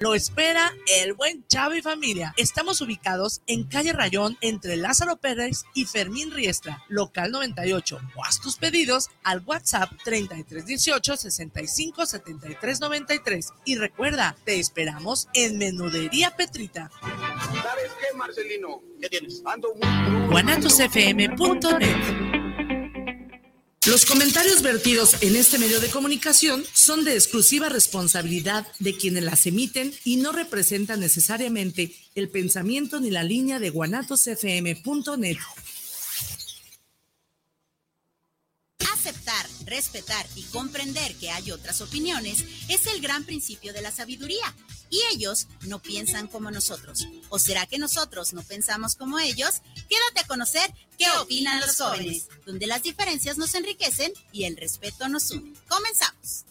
Lo espera el buen Chavo y familia. Estamos ubicados en calle Rayón entre Lázaro Pérez y Fermín Riestra, local 98. O haz tus pedidos al WhatsApp 3318 65 73 93. Y recuerda, te esperamos en Menudería Petrita. ¿Sabes qué, Marcelino? ¿Qué tienes? Ando los comentarios vertidos en este medio de comunicación son de exclusiva responsabilidad de quienes las emiten y no representan necesariamente el pensamiento ni la línea de guanatosfm.net. Aceptar, respetar y comprender que hay otras opiniones es el gran principio de la sabiduría y ellos no piensan como nosotros. ¿O será que nosotros no pensamos como ellos? Quédate a conocer qué opinan los jóvenes, donde las diferencias nos enriquecen y el respeto nos une. Comenzamos.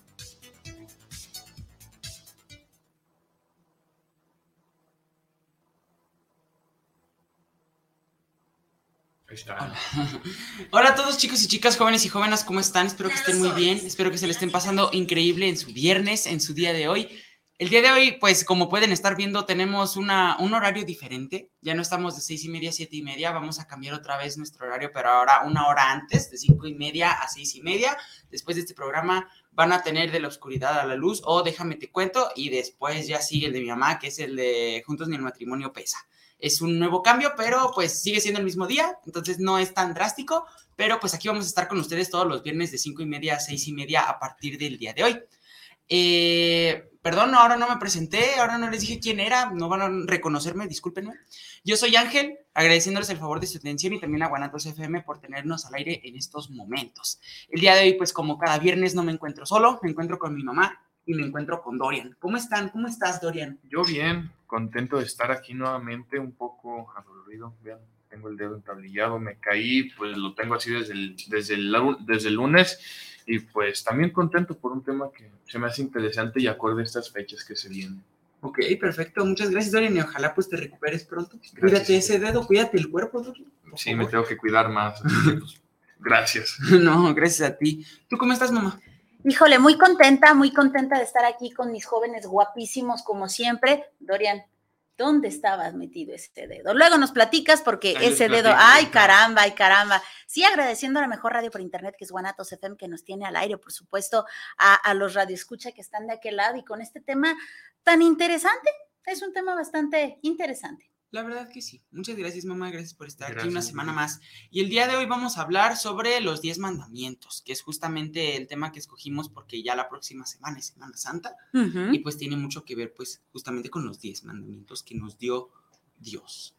Hola. Hola. a todos chicos y chicas, jóvenes y jóvenes, ¿cómo están? Espero que estén muy bien, espero que se le estén pasando increíble en su viernes, en su día de hoy. El día de hoy, pues como pueden estar viendo, tenemos una, un horario diferente. Ya no estamos de seis y media a siete y media. Vamos a cambiar otra vez nuestro horario, pero ahora una hora antes, de cinco y media a seis y media. Después de este programa van a tener de la oscuridad a la luz o déjame te cuento y después ya sigue el de mi mamá, que es el de Juntos ni el matrimonio pesa. Es un nuevo cambio, pero pues sigue siendo el mismo día, entonces no es tan drástico, pero pues aquí vamos a estar con ustedes todos los viernes de cinco y media a seis y media a partir del día de hoy. Eh, perdón, ahora no me presenté, ahora no les dije quién era, no van a reconocerme, discúlpenme. Yo soy Ángel, agradeciéndoles el favor de su atención y también a Guanatos FM por tenernos al aire en estos momentos. El día de hoy, pues como cada viernes no me encuentro solo, me encuentro con mi mamá y me encuentro con Dorian. ¿Cómo están? ¿Cómo estás, Dorian? Yo bien, contento de estar aquí nuevamente, un poco adolorido, vean, tengo el dedo entablillado, me caí, pues lo tengo así desde el, desde el, desde el lunes y pues también contento por un tema que se me hace interesante y acorde a estas fechas que se vienen. Ok, perfecto. Muchas gracias, Dorian, y ojalá pues te recuperes pronto. Cuídate ese dedo, cuídate el cuerpo, Dorian. Sí, me tengo que cuidar más. Pues, gracias. No, gracias a ti. ¿Tú cómo estás, mamá? Híjole, muy contenta, muy contenta de estar aquí con mis jóvenes guapísimos como siempre. Dorian, ¿Dónde estabas metido ese dedo? Luego nos platicas porque ese dedo, ay caramba, ay caramba. Sí, agradeciendo a la mejor radio por internet que es Guanatos FM que nos tiene al aire, por supuesto, a, a los radioescucha que están de aquel lado y con este tema tan interesante. Es un tema bastante interesante. La verdad que sí. Muchas gracias, mamá. Gracias por estar aquí una semana más. Y el día de hoy vamos a hablar sobre los 10 mandamientos, que es justamente el tema que escogimos porque ya la próxima semana es Semana Santa y pues tiene mucho que ver pues justamente con los 10 mandamientos que nos dio Dios.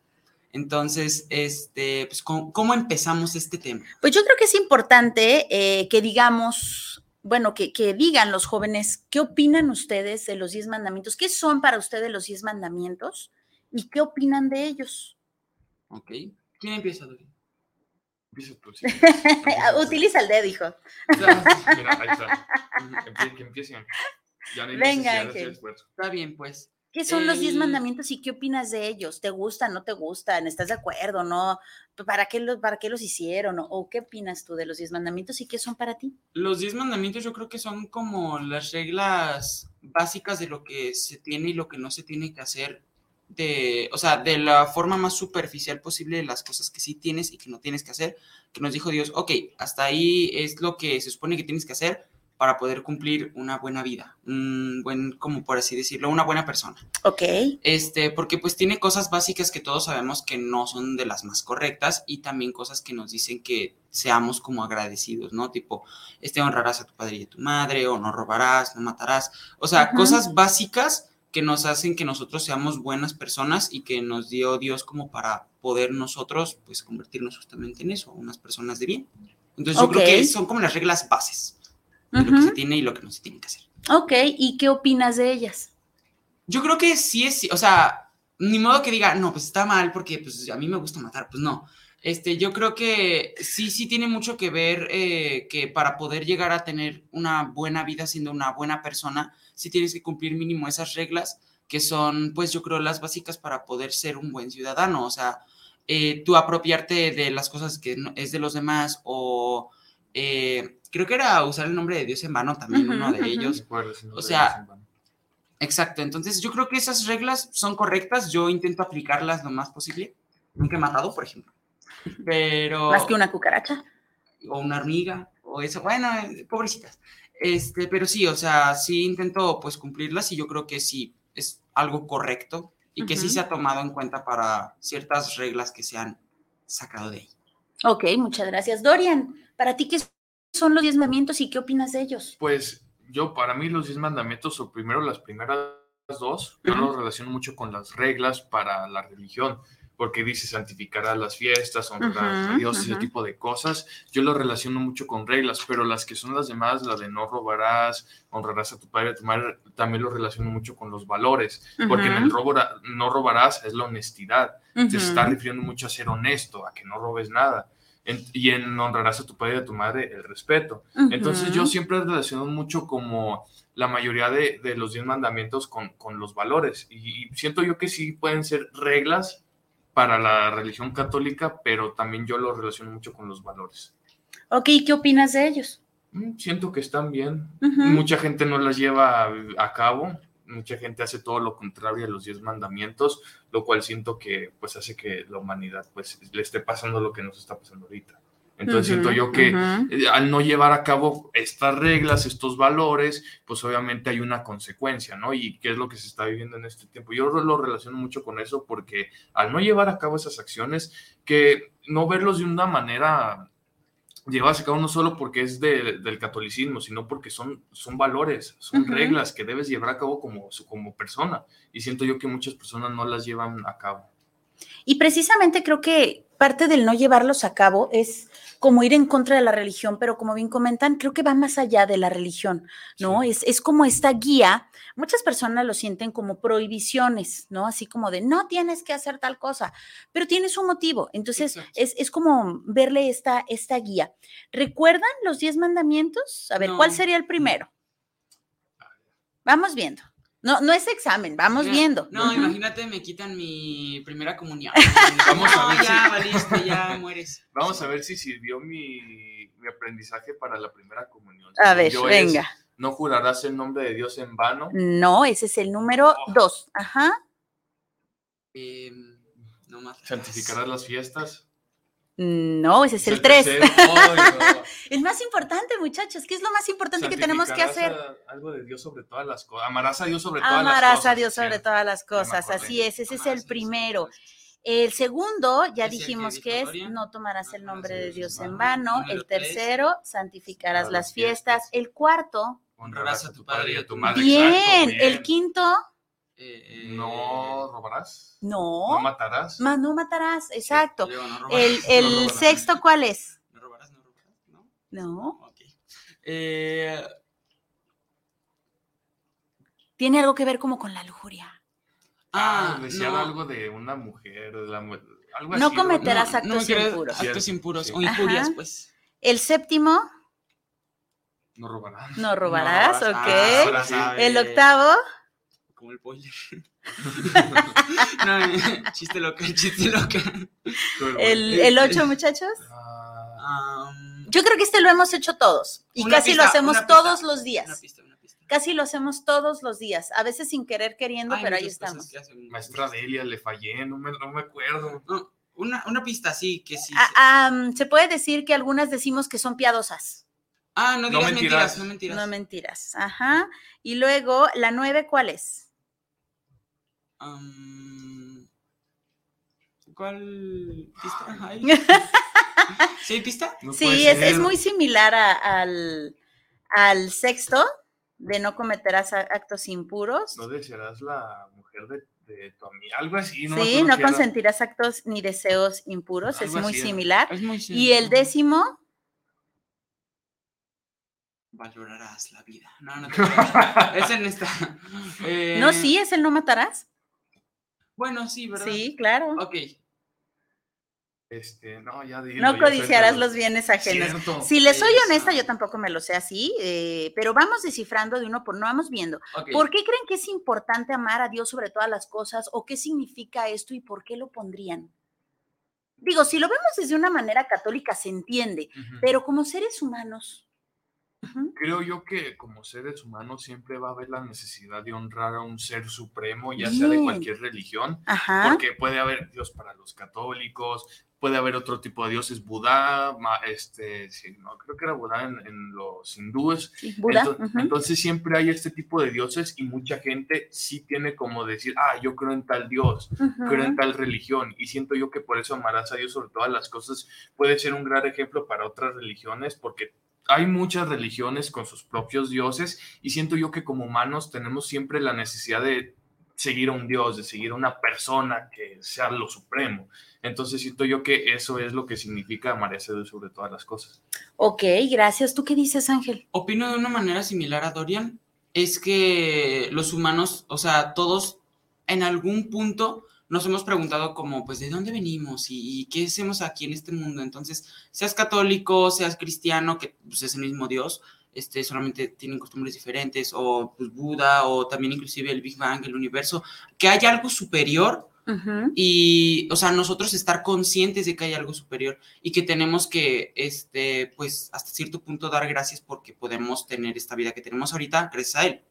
Entonces, este, pues, ¿cómo, empezamos este tema? Pues yo creo que es importante eh, que digamos, bueno, que, que, digan los jóvenes, ¿qué opinan ustedes de los 10 mandamientos? ¿Qué son para ustedes los 10 mandamientos? Y qué opinan de ellos. Ok. ¿Quién empieza, Dori? Empieza tú, Utiliza el dedo, hijo. Mira, ahí está. Que empiecen. Ya no Venga, Está bien, pues. ¿Qué son los diez mandamientos y qué opinas de ellos? ¿Te gustan, no te gustan? ¿Estás de acuerdo, no? ¿Para qué los, para qué los hicieron? ¿O qué opinas tú de los diez mandamientos y qué son para ti? Los diez mandamientos yo creo que son como las reglas básicas de lo que se tiene y lo que no se tiene que hacer de, o sea, de la forma más superficial posible de las cosas que sí tienes y que no tienes que hacer, que nos dijo Dios, ok, hasta ahí es lo que se supone que tienes que hacer para poder cumplir una buena vida, un buen, como por así decirlo, una buena persona. Ok. Este, porque pues tiene cosas básicas que todos sabemos que no son de las más correctas y también cosas que nos dicen que seamos como agradecidos, ¿no? Tipo, este, honrarás a tu padre y a tu madre, o no robarás, no matarás, o sea, cosas básicas que nos hacen que nosotros seamos buenas personas y que nos dio Dios como para poder nosotros pues convertirnos justamente en eso, unas personas de bien. Entonces yo creo que son como las reglas bases de lo que se tiene y lo que no se tiene que hacer. Ok, ¿y qué opinas de ellas? Yo creo que sí es, o sea, ni modo que diga, no, pues está mal porque pues a mí me gusta matar, pues no. Este, yo creo que sí, sí tiene mucho que ver eh, que para poder llegar a tener una buena vida siendo una buena persona, sí tienes que cumplir mínimo esas reglas que son, pues yo creo, las básicas para poder ser un buen ciudadano. O sea, eh, tú apropiarte de las cosas que es de los demás o eh, creo que era usar el nombre de Dios en vano también uno de ellos. o sea, Exacto, entonces yo creo que esas reglas son correctas, yo intento aplicarlas lo más posible. Nunca he matado, por ejemplo. Pero... Más que una cucaracha. O una hormiga, o eso, bueno, eh, pobrecitas. Este, pero sí, o sea, sí intento pues cumplirlas y yo creo que sí es algo correcto y que sí se ha tomado en cuenta para ciertas reglas que se han sacado de ahí. Ok, muchas gracias. Dorian, ¿para ti qué son los diez mandamientos y qué opinas de ellos? Pues yo, para mí, los diez mandamientos, o primero las primeras dos, yo los relaciono mucho con las reglas para la religión porque dice santificar las fiestas, honrar a Dios, ese tipo de cosas. Yo lo relaciono mucho con reglas, pero las que son las demás, la de no robarás, honrarás a tu padre y a tu madre, también lo relaciono mucho con los valores, porque en el robo no robarás es la honestidad. Te está refiriendo mucho a ser honesto, a que no robes nada. y en honrarás a tu padre y a tu madre el respeto. Entonces yo siempre relaciono mucho como la mayoría de, de los diez mandamientos con, con los valores. y siento yo que sí pueden ser reglas para la religión católica, pero también yo lo relaciono mucho con los valores. Ok, ¿qué opinas de ellos? Mm, siento que están bien. Mucha gente no las lleva a, cabo, mucha gente hace todo lo contrario a los diez mandamientos, lo cual siento que pues hace que la humanidad pues le esté pasando lo que nos está pasando ahorita. Entonces siento yo que eh, al no llevar a cabo estas reglas, estos valores, pues obviamente hay una consecuencia, ¿no? Y qué es lo que se está viviendo en este tiempo. Yo lo relaciono mucho con eso porque al no llevar a cabo esas acciones, que no verlos de una manera llevas a cabo no solo porque es del catolicismo, sino porque son, son valores, son reglas que debes llevar a cabo como, como persona. Y siento yo que muchas personas no las llevan a cabo. Y precisamente creo que parte del no llevarlos a cabo es como ir en contra de la religión, pero como bien comentan, creo que va más allá de la religión, ¿no? Es, es, como esta guía, muchas personas lo sienten como prohibiciones, ¿no? Así como de, no tienes que hacer tal cosa, pero tienes un motivo. Entonces, es, es, como verle esta, esta guía. ¿Recuerdan los diez mandamientos? A ver, ¿cuál sería el primero? Vamos viendo. No, no es examen, vamos viendo. No, imagínate, me quitan mi primera comunión. Vamos a ver ya, valiste, ya mueres. Vamos a ver si sirvió mi, aprendizaje para la primera comunión. A ver, venga. no jurarás el nombre de Dios en vano. No, ese es el número oh. dos. Ajá. Em, no más. Santificarás las fiestas. No, ese es el 3. El más importante, muchachos, ¿qué es lo más importante que tenemos que hacer? algo de Dios sobre todas las cosas. Amarás a Dios sobre todas las cosas. Amarás a Dios sobre todas las cosas, así es, ese es el primero. El segundo, ya dijimos que es, no tomarás el nombre de Dios en vano. El tercero, santificarás las fiestas. El cuarto, honrarás a tu padre y a tu madre. bien. El quinto, eh, no robarás. No. No matarás. no matarás, exacto. el, sexto, ¿cuál es? No robarás, no robarás, ¿no? No. Eh, Tiene algo que ver como con la lujuria. Ah, ah decía algo de una mujer, de la, algo No cometerás actos impuros. Actos impuros o injurias, pues. El séptimo. No robarás. No robarás, ok. Ah, el octavo como el boiler. no, chiste loca, chiste loca. ¿El, el 8, muchachos? Yo creo que este lo hemos hecho todos y casi lo hacemos todos los días. Una pista, una pista. Casi lo hacemos todos los días, a veces sin querer queriendo, pero ahí estamos. Maestra Delia, le fallé, no me, no me acuerdo. una, una, pista, sí, que sí. Ah, se puede decir que algunas decimos que son piadosas. Ah, no digas mentiras. no mentiras. No mentiras, ajá. Y luego, la nueve, ¿cuál es? ¿Cuál pista hay? ¿Sí hay pista? sí, es, muy similar al, al sexto de no cometerás actos impuros. No desearás la mujer de, tu amiga, algo así. No sí, no consentirás actos ni deseos impuros, es muy, similar. Y el décimo. Valorarás la vida. No, no te Es en esta. no, sí, es el no matarás. Bueno, sí, ¿verdad? Sí, claro. Ok. Este, no, ya No codiciarás los bienes ajenos. Si les soy honesta, yo tampoco me lo sé así, eh, pero vamos descifrando de uno por uno, vamos viendo. ¿Por qué creen que es importante amar a Dios sobre todas las cosas? ¿O qué significa esto y por qué lo pondrían? Digo, si lo vemos desde una manera católica se entiende, pero como seres humanos, creo yo que como seres humanos siempre va a haber la necesidad de honrar a un ser supremo, ya sea de cualquier religión, porque puede haber Dios para los católicos, puede haber otro tipo de dioses, Buda, este, sí, no, creo que era Buda en, los hindúes. entonces, siempre hay este tipo de dioses y mucha gente sí tiene como decir, ah, yo creo en tal dios, creo en tal religión y siento yo que por eso amarás a Dios sobre todas las cosas puede ser un gran ejemplo para otras religiones porque hay muchas religiones con sus propios dioses y siento yo que como humanos tenemos siempre la necesidad de seguir a un dios, de seguir a una persona que sea lo supremo. Entonces siento yo que eso es lo que significa amar a Dios sobre todas las cosas. Ok, gracias. ¿Tú qué dices, Ángel? Opino de una manera similar a Dorian. Es que los humanos, o sea, todos en algún punto nos hemos preguntado como, pues, ¿de dónde venimos y, qué hacemos aquí en este mundo? Entonces, seas católico, seas cristiano, que pues, es el mismo Dios, este, solamente tienen costumbres diferentes, o pues, Buda, o también inclusive el Big Bang, el universo, que hay algo superior y, o sea, nosotros estar conscientes de que hay algo superior y que tenemos que, este, pues, hasta cierto punto dar gracias porque podemos tener esta vida que tenemos ahorita gracias a él,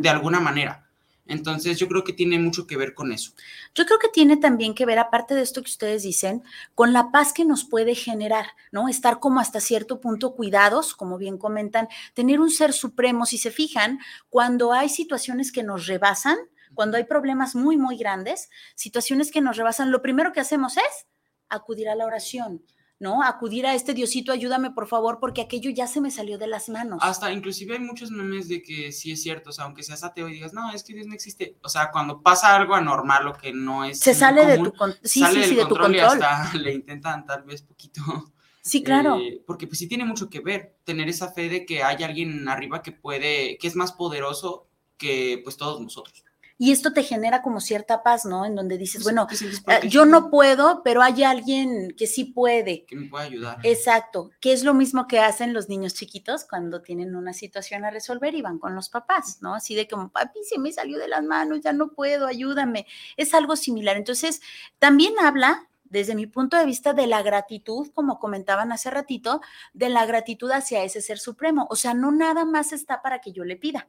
de alguna manera. Entonces yo creo que tiene mucho que ver con eso. Yo creo que tiene también que ver, aparte de esto que ustedes dicen, con la paz que nos puede generar, ¿no? Estar como hasta cierto punto cuidados, como bien comentan, tener un ser supremo, si se fijan, cuando hay situaciones que nos rebasan, cuando hay problemas muy, muy grandes, situaciones que nos rebasan, lo primero que hacemos es acudir a la oración, ¿no? Acudir a este Diosito, ayúdame por favor, porque aquello ya se me salió de las manos. Hasta inclusive hay muchos memes de que sí es cierto, o sea, aunque seas ateo y digas, no, es que Dios no existe, o sea, cuando pasa algo anormal o que no es... Se sale de tu, sí, sí, sí, de tu control. Y hasta le intentan tal vez poquito. Sí, claro. Eh, porque pues sí tiene mucho que ver tener esa fe de que hay alguien arriba que puede, que es más poderoso que pues todos nosotros. Y esto te genera como cierta paz, ¿no? En donde dices, bueno, eh, yo no puedo, pero hay alguien que sí puede. Que me puede ayudar. Exacto, que es lo mismo que hacen los niños chiquitos cuando tienen una situación a resolver y van con los papás, ¿no? Así de como, papi, se me salió de las manos, ya no puedo, ayúdame. Es algo similar. Entonces, también habla desde mi punto de vista, de la gratitud, como comentaban hace ratito, de la gratitud hacia ese ser supremo. O sea, no nada más está para que yo le pida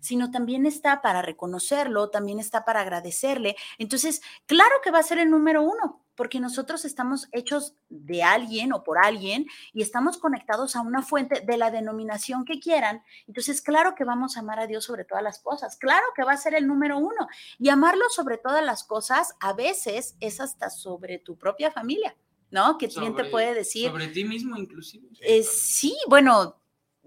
sino también está para reconocerlo, también está para agradecerle. Entonces, claro que va a ser el número uno, porque nosotros estamos hechos de alguien o por alguien y estamos conectados a una fuente de la denominación que quieran. Entonces, claro que vamos a amar a Dios sobre todas las cosas, claro que va a ser el número uno. Y amarlo sobre todas las cosas a veces es hasta sobre tu propia familia. ¿No? Que alguien te puede decir. Sobre ti mismo, inclusive. Eh, sí, bueno,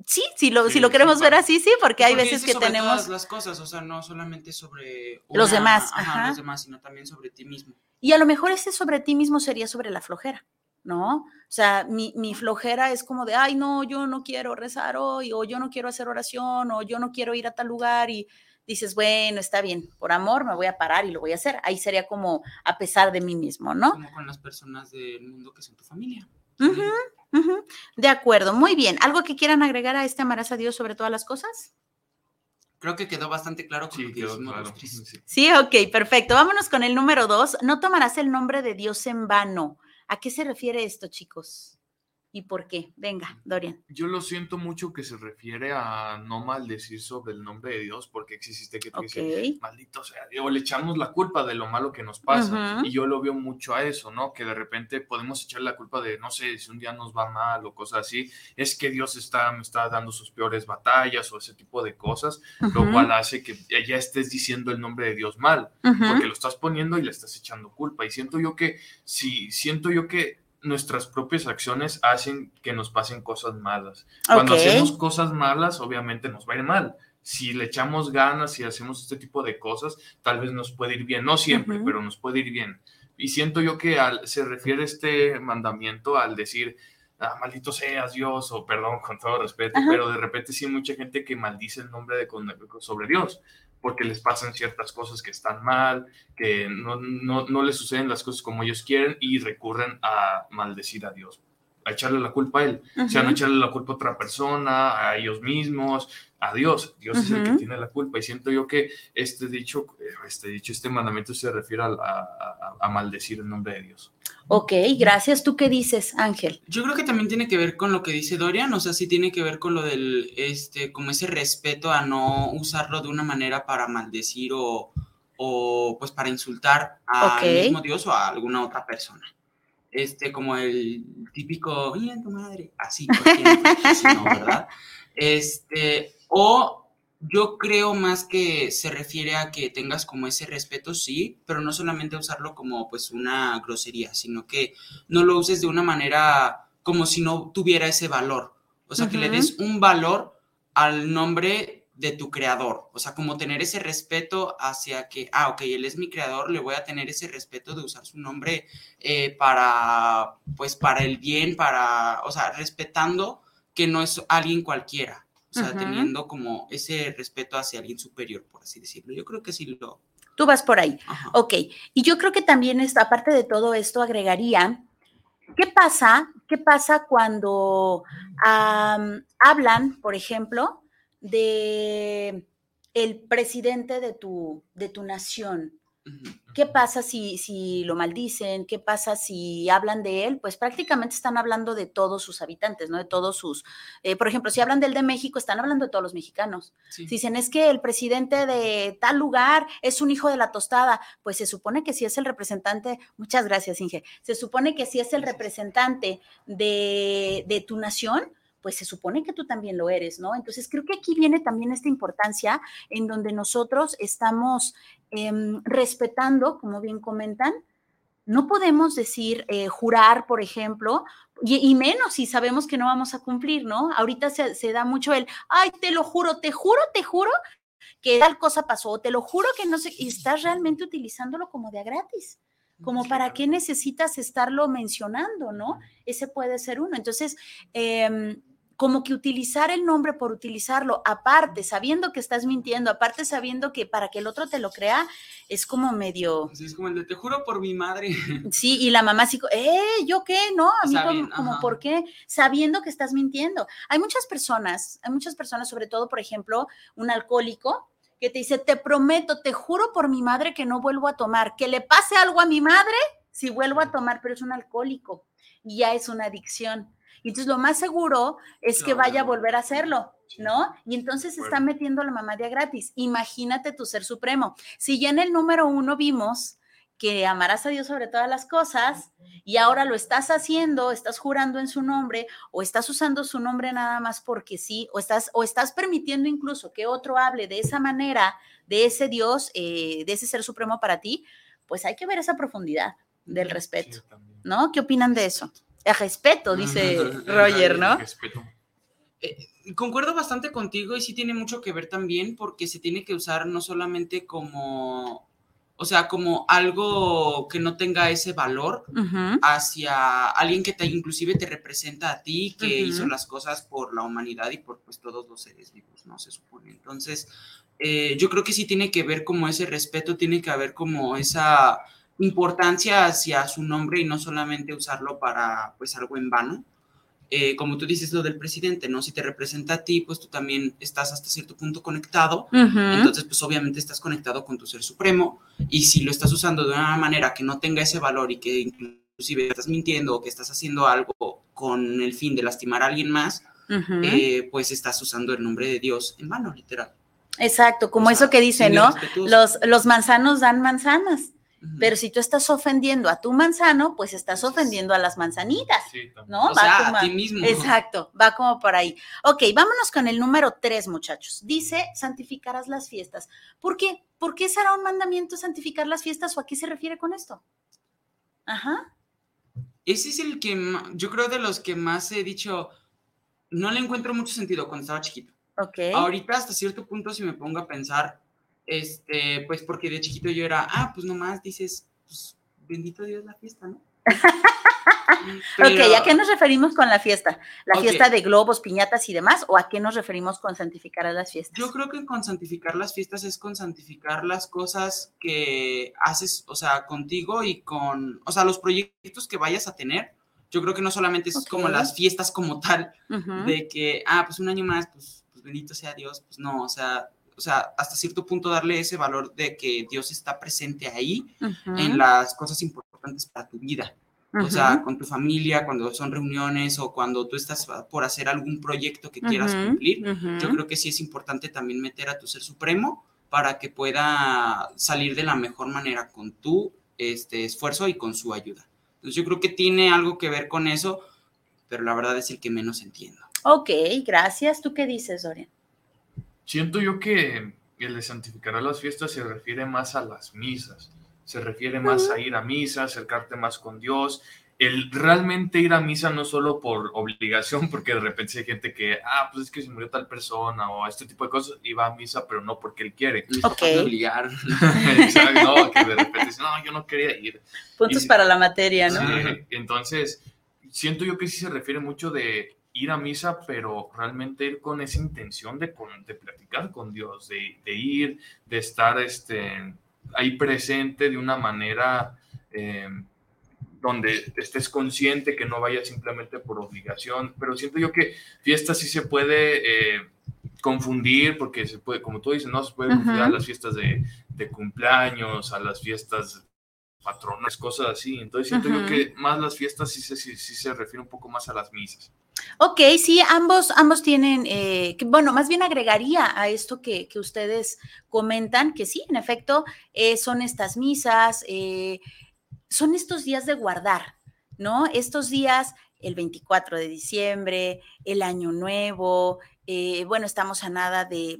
sí, si lo, si lo queremos ver así, sí, porque hay veces que tenemos... Todas las cosas, o sea, no solamente sobre... los demás. Ajá, los demás, sino también sobre ti mismo. Y a lo mejor ese sobre ti mismo sería sobre la flojera, ¿no? O sea, mi, mi, flojera es como de, ay, no, yo no quiero rezar hoy, o yo no quiero hacer oración, o yo no quiero ir a tal lugar, y dices, bueno, está bien, por amor me voy a parar y lo voy a hacer. Ahí sería como a pesar de mí mismo, ¿no? Como con las personas del mundo que son tu familia. De acuerdo, muy bien. ¿Algo que quieran agregar a este amarás a Dios sobre todas las cosas? Creo que quedó bastante claro sí, Sí. ok, perfecto. Vámonos con el número dos. No tomarás el nombre de Dios en vano. ¿A qué se refiere esto, chicos? ¿Y por qué? Venga, Dorian. Yo lo siento mucho que se refiere a no maldecir sobre el nombre de Dios, porque existe que te dice, maldito sea, o le echamos la culpa de lo malo que nos pasa. Y yo lo veo mucho a eso, ¿no? Que de repente podemos echar la culpa de, no sé, si un día nos va mal o cosas así, es que Dios está, me está dando sus peores batallas o ese tipo de cosas, lo cual hace que ya estés diciendo el nombre de Dios mal, porque lo estás poniendo y le estás echando culpa. Y siento yo que, si siento yo que nuestras propias acciones hacen que nos pasen cosas malas. Cuando hacemos cosas malas, obviamente nos va a ir mal. Si le echamos ganas y hacemos este tipo de cosas, tal vez nos puede ir bien. No siempre, pero nos puede ir bien. Y siento yo que al, se refiere este mandamiento al decir, ah, maldito seas Dios, o perdón, con todo respeto, pero de repente sí hay mucha gente que maldice el nombre de, sobre Dios porque les pasan ciertas cosas que están mal, que no, no, no les suceden las cosas como ellos quieren y recurren a maldecir a Dios, a echarle la culpa a Él, o sea, no echarle la culpa a otra persona, a ellos mismos, a Dios. Dios es el que tiene la culpa. Y siento yo que este dicho, este dicho, este mandamiento se refiere a, maldecir el nombre de Dios. Ok, gracias. ¿Tú qué dices, Ángel? Yo creo que también tiene que ver con lo que dice Dorian, o sea, sí tiene que ver con lo del, este, como ese respeto a no usarlo de una manera para maldecir o, o pues para insultar al mismo Dios o a alguna otra persona. Este, como el típico, mira tu madre, así, así no, ¿verdad? Este, o yo creo más que se refiere a que tengas como ese respeto, sí, pero no solamente usarlo como pues una grosería, sino que no lo uses de una manera como si no tuviera ese valor. O sea, que le des un valor al nombre de tu creador. O sea, como tener ese respeto hacia que, ah, ok, él es mi creador, le voy a tener ese respeto de usar su nombre eh, para, pues, para el bien, para, o sea, respetando que no es alguien cualquiera. O sea, teniendo como ese respeto hacia alguien superior, por así decirlo. Yo creo que sí lo... Tú vas por ahí. Ok. Y yo creo que también, esta, aparte de todo esto, agregaría, ¿qué pasa? ¿Qué pasa cuando hablan, por ejemplo, de el presidente de tu, de tu nación? ¿Qué pasa si, si lo maldicen? ¿Qué pasa si hablan de él? Pues prácticamente están hablando de todos sus habitantes, ¿no? De todos sus, eh, por ejemplo, si hablan del de México, están hablando de todos los mexicanos. Si dicen, es que el presidente de tal lugar es un hijo de la tostada, pues se supone que si es el representante, muchas gracias, Inge, se supone que si es el representante de, de tu nación, pues se supone que tú también lo eres, ¿no? Entonces creo que aquí viene también esta importancia en donde nosotros estamos em, respetando, como bien comentan, no podemos decir, eh, jurar, por ejemplo, y, menos si sabemos que no vamos a cumplir, ¿no? Ahorita se, se, da mucho el, ay, te lo juro, te juro, te juro que tal cosa pasó, te lo juro que no sé, y estás realmente utilizándolo como de a gratis como para qué necesitas estarlo mencionando, ¿no? Ese puede ser uno. Entonces, eh, como que utilizar el nombre por utilizarlo, aparte, sabiendo que estás mintiendo, aparte sabiendo que para que el otro te lo crea, es como medio... Sí, es como el de te juro por mi madre. Sí, y la mamá así, eh, ¿yo qué? No, a mí como, ¿por qué? Sabiendo que estás mintiendo. Hay muchas personas, hay muchas personas, sobre todo, por ejemplo, un alcohólico, que te dice, te prometo, te juro por mi madre que no vuelvo a tomar, que le pase algo a mi madre si vuelvo a tomar, pero es un alcohólico y ya es una adicción. Y entonces lo más seguro es que vaya a volver a hacerlo, ¿no? Y entonces está metiendo la mamá de gratis. Imagínate tu ser supremo. Si ya en el número uno vimos que amarás a Dios sobre todas las cosas y ahora lo estás haciendo, estás jurando en su nombre o estás usando su nombre nada más porque sí, o estás, o estás permitiendo incluso que otro hable de esa manera, de ese Dios, eh, de ese ser supremo para ti, pues hay que ver esa profundidad del respeto, ¿no? ¿Qué opinan de eso? El respeto, dice Roger, ¿no? Respeto. Eh, concuerdo bastante contigo y sí tiene mucho que ver también porque se tiene que usar no solamente como, o sea, como algo que no tenga ese valor hacia alguien que te inclusive te representa a ti, que hizo las cosas por la humanidad y por pues todos los seres vivos, ¿no? Se supone. Entonces, eh, yo creo que sí tiene que ver como ese respeto, tiene que haber como esa importancia hacia su nombre y no solamente usarlo para pues algo en vano. Eh, como tú dices lo del presidente, ¿no? Si te representa a ti, pues tú también estás hasta cierto punto conectado, entonces pues obviamente estás conectado con tu ser supremo y si lo estás usando de una manera que no tenga ese valor y que inclusive estás mintiendo o que estás haciendo algo con el fin de lastimar a alguien más, eh, pues estás usando el nombre de Dios en vano, literal. Exacto, como eso que dice, ¿no? Los, los manzanos dan manzanas. Pero si tú estás ofendiendo a tu manzano, pues estás ofendiendo a las manzanitas, ¿no? O sea, a ti mismo. Exacto, va como por ahí. Ok, vámonos con el número tres, muchachos. Dice, santificarás las fiestas. ¿Por qué? ¿Por qué será un mandamiento santificar las fiestas o a qué se refiere con esto? Ajá. Ese es el que yo creo de los que más he dicho, no le encuentro mucho sentido cuando estaba chiquito. Ok. Ahorita hasta cierto punto si me pongo a pensar, este, pues porque de chiquito yo era, ah, pues nomás dices, pues bendito Dios la fiesta, ¿no? ok, ¿a qué nos referimos con la fiesta? ¿La fiesta de globos, piñatas y demás? ¿O a qué nos referimos con santificar a las fiestas? Yo creo que con santificar las fiestas es con santificar las cosas que haces, o sea, contigo y con, o sea, los proyectos que vayas a tener. Yo creo que no solamente es como las fiestas como tal, de que, ah, pues un año más, pues, pues bendito sea Dios, pues no, o sea, o sea, hasta cierto punto darle ese valor de que Dios está presente ahí en las cosas importantes para tu vida. O sea, con tu familia, cuando son reuniones o cuando tú estás por hacer algún proyecto que quieras cumplir, yo creo que sí es importante también meter a tu ser supremo para que pueda salir de la mejor manera con tu este, esfuerzo y con su ayuda. Entonces yo creo que tiene algo que ver con eso, pero la verdad es el que menos entiendo. Ok, gracias. ¿Tú qué dices, Dorian? Siento yo que el de santificar las fiestas se refiere más a las misas se refiere más a ir a misa, acercarte más con Dios. El realmente ir a misa no solo por obligación, porque de repente hay gente que, ah, pues es que se murió tal persona o este tipo de cosas, y va a misa, pero no porque él quiere. Ok. obligar. no, que de repente dice, no, yo no quería ir. Puntos para la materia, ¿no? Sí, entonces, siento yo que sí se refiere mucho de ir a misa, pero realmente ir con esa intención de, de platicar con Dios, de, de ir, de estar, este ahí presente de una manera eh, donde estés consciente que no vaya simplemente por obligación, pero siento yo que fiesta sí se puede eh, confundir, porque se puede, como tú dices, no se puede confundir a las fiestas de, cumpleaños, a las fiestas patronas, cosas así. Entonces siento yo que más las fiestas sí se, sí, sí se refiere un poco más a las misas. Ok, sí, ambos, ambos tienen, eh, bueno, más bien agregaría a esto que, ustedes comentan, que sí, en efecto, eh, son estas misas, eh, son estos días de guardar, ¿no? Estos días, el 24 de diciembre, el Año Nuevo, bueno, estamos a nada de,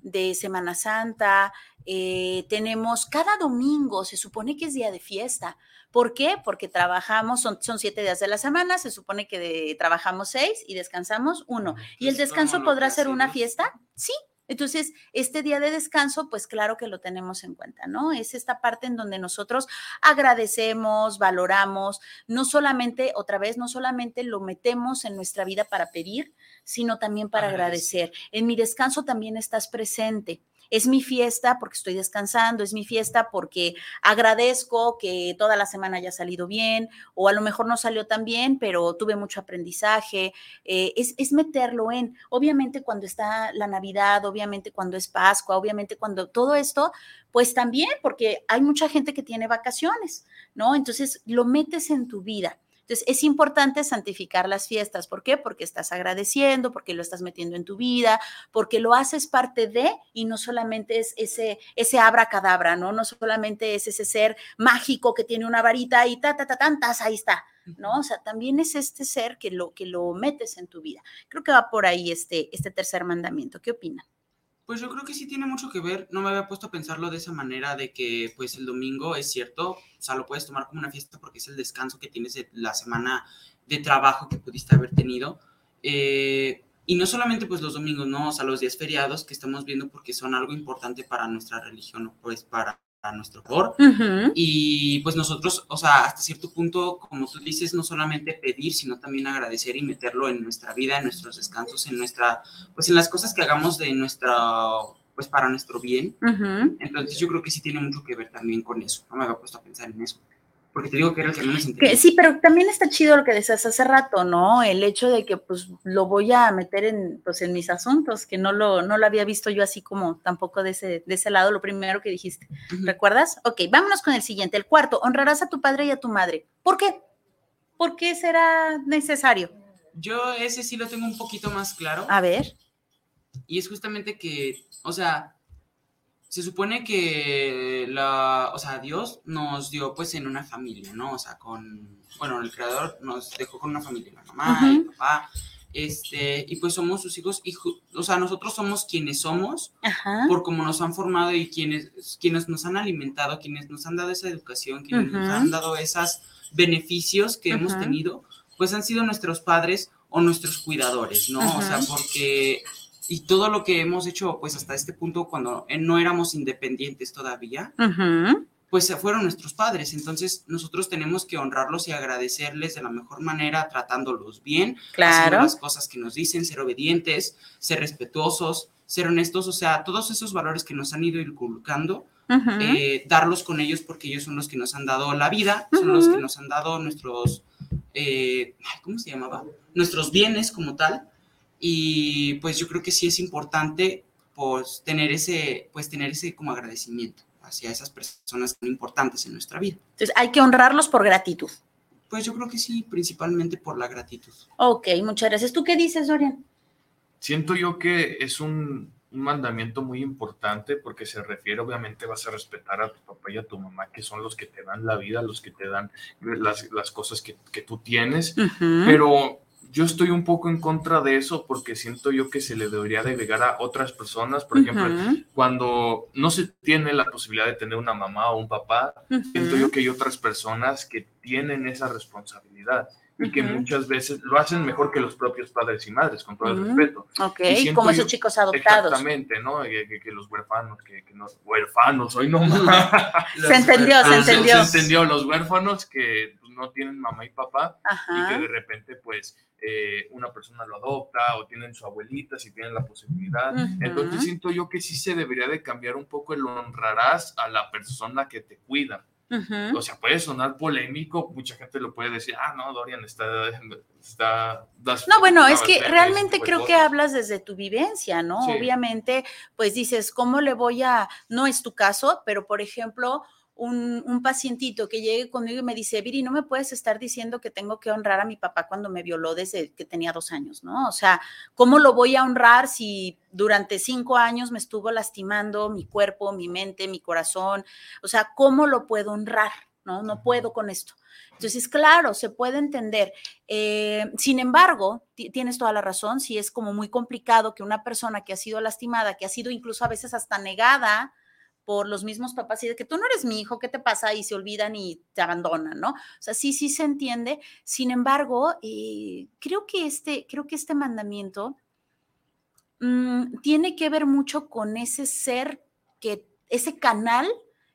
de Semana Santa, tenemos cada domingo, se supone que es día de fiesta, ¿Por qué? Porque trabajamos, son, son siete días de la semana, se supone que trabajamos seis y descansamos uno. ¿Y el descanso podrá ser una fiesta? Sí. Entonces, este día de descanso, pues claro que lo tenemos en cuenta, ¿no? Es esta parte en donde nosotros agradecemos, valoramos, no solamente, otra vez, no solamente lo metemos en nuestra vida para pedir, sino también para agradecer. En mi descanso también estás presente es mi fiesta porque estoy descansando, es mi fiesta porque agradezco que toda la semana haya salido bien o a lo mejor no salió tan bien, pero tuve mucho aprendizaje. Eh, es, es meterlo en, obviamente cuando está la Navidad, obviamente cuando es Pascua, obviamente cuando todo esto, pues también porque hay mucha gente que tiene vacaciones, ¿no? Entonces lo metes en tu vida. Entonces, es importante santificar las fiestas. ¿Por qué? Porque estás agradeciendo, porque lo estás metiendo en tu vida, porque lo haces parte de y no solamente es ese, ese abracadabra, ¿no? No solamente es ese ser mágico que tiene una varita y ta, ta, ta, tantas, ahí está, ¿no? O sea, también es este ser que lo, que lo metes en tu vida. Creo que va por ahí este, este tercer mandamiento. ¿Qué opinan? Pues yo creo que sí tiene mucho que ver. No me había puesto a pensarlo de esa manera de que pues el domingo es cierto, o sea, lo puedes tomar como una fiesta porque es el descanso que tienes de la semana de trabajo que pudiste haber tenido. Eh, y no solamente pues los domingos, ¿no? O sea, los días feriados que estamos viendo porque son algo importante para nuestra religión, pues para a nuestro favor. Y pues nosotros, o sea, hasta cierto punto, como tú dices, no solamente pedir, sino también agradecer y meterlo en nuestra vida, en nuestros descansos, en nuestra, pues en las cosas que hagamos de nuestra, pues para nuestro bien. Entonces yo creo que sí tiene mucho que ver también con eso. No me había puesto a pensar en eso porque te digo que era el que menos Sí, pero también está chido lo que decías hace rato, ¿no? El hecho de que pues lo voy a meter en, pues, en mis asuntos, que no lo, no lo había visto yo así como tampoco de ese, de ese lado, lo primero que dijiste. ¿Recuerdas? Ok, vámonos con el siguiente. El cuarto, honrarás a tu padre y a tu madre. ¿Por qué? ¿Por qué será necesario? Yo ese sí lo tengo un poquito más claro. A ver. Y es justamente que, o sea, se supone que la, o sea, Dios nos dio pues en una familia, ¿no? O sea, con, bueno, el creador nos dejó con una familia, la mamá, el papá, este, y pues somos sus hijos, y, o sea, nosotros somos quienes somos, por cómo nos han formado y quienes, quienes nos han alimentado, quienes nos han dado esa educación, quienes nos han dado esos beneficios que hemos tenido, pues han sido nuestros padres o nuestros cuidadores, ¿no? O sea, porque y todo lo que hemos hecho, pues hasta este punto, cuando no éramos independientes todavía, pues fueron nuestros padres. Entonces, nosotros tenemos que honrarlos y agradecerles de la mejor manera, tratándolos bien, claro. las cosas que nos dicen, ser obedientes, ser respetuosos, ser honestos, o sea, todos esos valores que nos han ido inculcando. Eh, darlos con ellos porque ellos son los que nos han dado la vida, son los que nos han dado nuestros, eh, ¿cómo se llamaba? Nuestros bienes como tal. Y pues yo creo que sí es importante pues tener ese, pues tener ese como agradecimiento hacia esas personas tan importantes en nuestra vida. Entonces hay que honrarlos por gratitud. Pues yo creo que sí, principalmente por la gratitud. Ok, muchas gracias. ¿Tú qué dices, Dorian? Siento yo que es un, un mandamiento muy importante porque se refiere, obviamente, vas a respetar a tu papá y a tu mamá, que son los que te dan la vida, los que te dan las, las cosas que, que, tú tienes, Ujú. pero yo estoy un poco en contra de eso porque siento yo que se le debería delegar a otras personas, por ejemplo, cuando no se tiene la posibilidad de tener una mamá o un papá, siento yo que hay otras personas que tienen esa responsabilidad y que muchas veces lo hacen mejor que los propios padres y madres, con todo el respeto. Ok, Y como yo- esos chicos adoptados. Exactamente, ¿no? Que, que- que los huérfanos, que, que no, huérfanos, hoy no más. Se entendió, se entendió. Se entendió, los huérfanos que no tienen mamá y papá y que Ajá. de repente pues eh, una persona lo adopta o tienen su abuelita si tienen la posibilidad. Ujú. Entonces siento yo que sí se debería de cambiar un poco el honrarás a la persona que te cuida. Ujú. O sea, puede sonar polémico, mucha gente lo puede decir, ah, no, Dorian está... está das- No, bueno, es que realmente de creo que hablas desde tu vivencia, ¿no? Sí. Obviamente, pues dices, ¿cómo le voy a, no es tu caso, pero por ejemplo, un, un pacientito que llegue conmigo y me dice, Viri, no me puedes estar diciendo que tengo que honrar a mi papá cuando me violó desde que tenía dos años, ¿no? O sea, ¿cómo lo voy a honrar si durante cinco años me estuvo lastimando mi cuerpo, mi mente, mi corazón? O sea, ¿cómo lo puedo honrar? No, no puedo con esto. Entonces, claro, se puede entender. Eh, sin embargo, ti- tienes toda la razón, sí es como muy complicado que una persona que ha sido lastimada, que ha sido incluso a veces hasta negada por los mismos papás y de que tú no eres mi hijo, ¿qué te pasa? Y se olvidan y te abandonan, ¿no? O sea, sí, sí se entiende. Sin embargo, eh, creo, que este, creo que este mandamiento mm, tiene que ver mucho con ese ser que, ese canal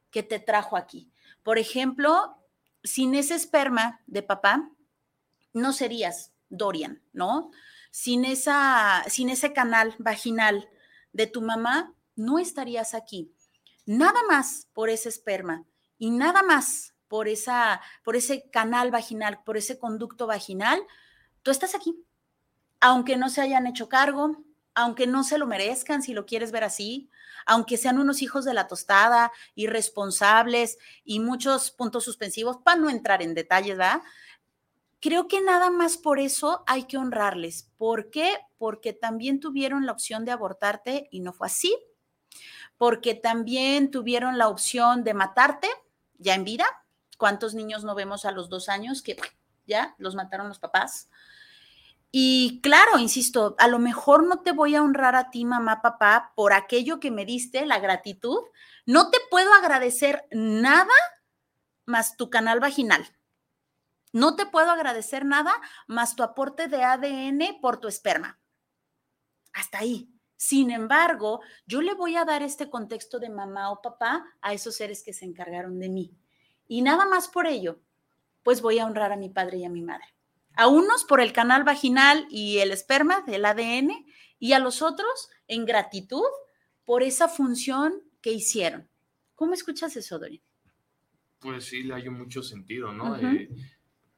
que te trajo aquí. Por ejemplo, sin ese esperma de papá, no serías Dorian, ¿no? Sin, esa, sin ese canal vaginal de tu mamá, no estarías aquí. Nada más por ese esperma y nada más por, esa, por ese canal vaginal, por ese conducto vaginal, tú estás aquí. Aunque no se hayan hecho cargo, aunque no se lo merezcan, si lo quieres ver así, aunque sean unos hijos de la tostada, irresponsables y muchos puntos suspensivos, para no entrar en detalles, ¿verdad? Creo que nada más por eso hay que honrarles. ¿Por qué? Porque también tuvieron la opción de abortarte y no fue así. Porque también tuvieron la opción de matarte ya en vida. ¿Cuántos niños no vemos a los dos años que ya los mataron los papás? Y claro, insisto, a lo mejor no te voy a honrar a ti, mamá, papá, por aquello que me diste, la gratitud. No te puedo agradecer nada más tu canal vaginal. No te puedo agradecer nada más tu aporte de ADN por tu esperma. Hasta ahí. Sin embargo, yo le voy a dar este contexto de mamá o papá a esos seres que se encargaron de mí. Y nada más por ello, pues voy a honrar a mi padre y a mi madre. A unos por el canal vaginal y el esperma del ADN y a los otros en gratitud por esa función que hicieron. ¿Cómo escuchas eso, Dorian? Pues sí, le hay mucho sentido, ¿no? Eh,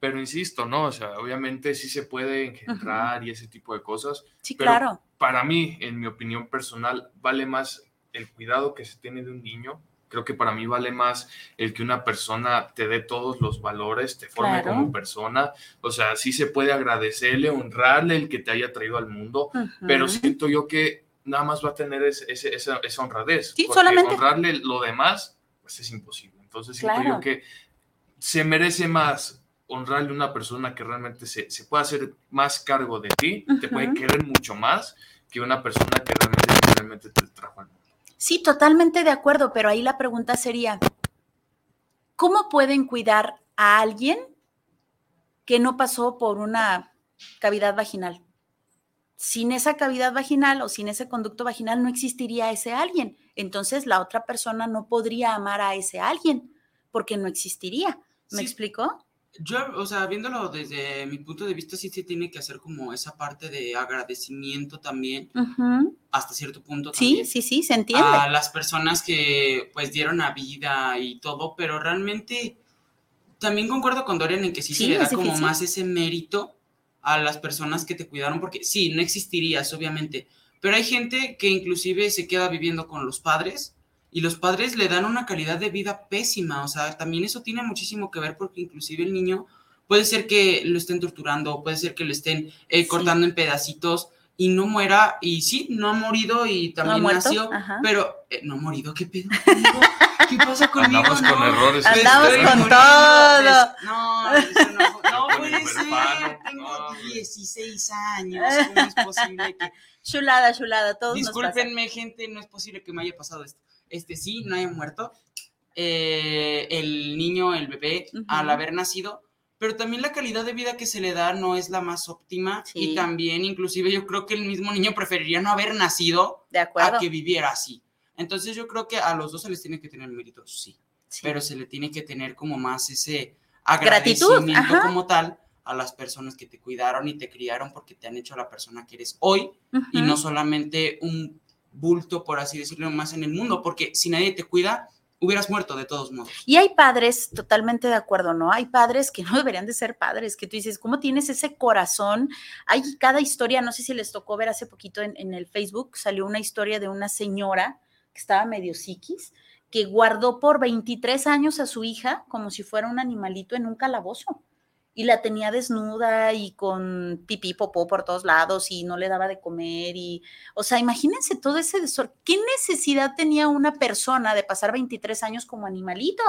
pero insisto, ¿no? O sea, obviamente sí se puede engendrar y ese tipo de cosas. Sí, Pero claro. Para mí, en mi opinión personal, vale más el cuidado que se tiene de un niño. Creo que para mí vale más el que una persona te dé todos los valores, te forme Claro. como persona. O sea, sí se puede agradecerle, honrarle el que te haya traído al mundo, pero siento yo que nada más va a tener ese, ese- esa, esa honradez. Sí, porque solamente. honrarle lo demás, pues es imposible. Entonces siento yo que se merece más honrarle a una persona que realmente se, se puede hacer más cargo de ti, te puede querer mucho más que una persona que realmente, realmente te trajo al mundo. Sí, totalmente de acuerdo, pero ahí la pregunta sería, ¿cómo pueden cuidar a alguien que no pasó por una cavidad vaginal? Sin esa cavidad vaginal o sin ese conducto vaginal no existiría ese alguien. Entonces la otra persona no podría amar a ese alguien porque no existiría. ¿Me Sí. explico? Yo, o sea, viéndolo desde mi punto de vista, sí se tiene que hacer como esa parte de agradecimiento también, hasta cierto punto Sí, también. sí, sí, se entiende. a las personas que pues dieron la vida y todo, pero realmente también concuerdo con Dorian en que sí, Sí, se le da como difícil. más ese mérito a las personas que te cuidaron, porque sí, no existirías, obviamente, pero hay gente que inclusive se queda viviendo con los padres y los padres le dan una calidad de vida pésima, o sea, también eso tiene muchísimo que ver porque inclusive el niño puede ser que lo estén torturando, puede ser que lo estén eh, cortando en pedacitos y no muera, y sí, no ha morido y también nació, pero eh, no ha morido, ¿qué pedo? ¿Qué pasa conmigo? Andamos con errores. Andamos con todo. No, no, no puede ser, tengo 16 años, ¿cómo es posible que... Chulada, chulada, todos Discúlpenme, gente, no es posible que me haya pasado esto. Este sí, no haya muerto. Eh, el niño, el bebé, al haber nacido, pero también la calidad de vida que se le da no es la más óptima y también inclusive yo creo que el mismo niño preferiría no haber nacido de a que viviera así. Entonces yo creo que a los dos se les tiene que tener méritos, sí, pero se le tiene que tener como más ese agradecimiento como tal a las personas que te cuidaron y te criaron porque te han hecho la persona que eres hoy y no solamente un bulto, por así decirlo, más en el mundo, porque si nadie te cuida, hubieras muerto de todos modos. Y hay padres, totalmente de acuerdo, ¿no? Hay padres que no deberían de ser padres, que tú dices, ¿cómo tienes ese corazón? Hay cada historia, no sé si les tocó ver hace poquito en, el Facebook, salió una historia de una señora que estaba medio psiquis, que guardó por 23 años a su hija como si fuera un animalito en un calabozo y la tenía desnuda y con pipí, popó por todos lados y no le daba de comer y, o sea, imagínense todo ese desorden. ¿Qué necesidad tenía una persona de pasar 23 años como animalito?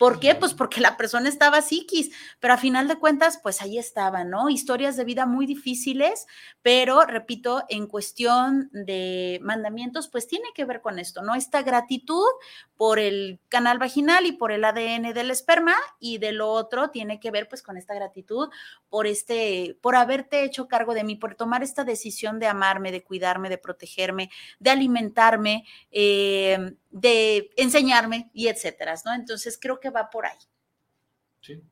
¿Por qué? Pues porque la persona estaba psiquis, pero a final de cuentas, pues ahí estaba, ¿no? Historias de vida muy difíciles, pero repito, en cuestión de mandamientos, pues tiene que ver con esto, ¿no? Esta gratitud por el canal vaginal y por el ADN del esperma y de lo otro tiene que ver pues con esta gratitud por este, por haberte hecho cargo de mí, por tomar esta decisión de amarme, de cuidarme, de protegerme, de alimentarme, eh, de enseñarme y etcétera, ¿no? Entonces creo que va por ahí. Sí.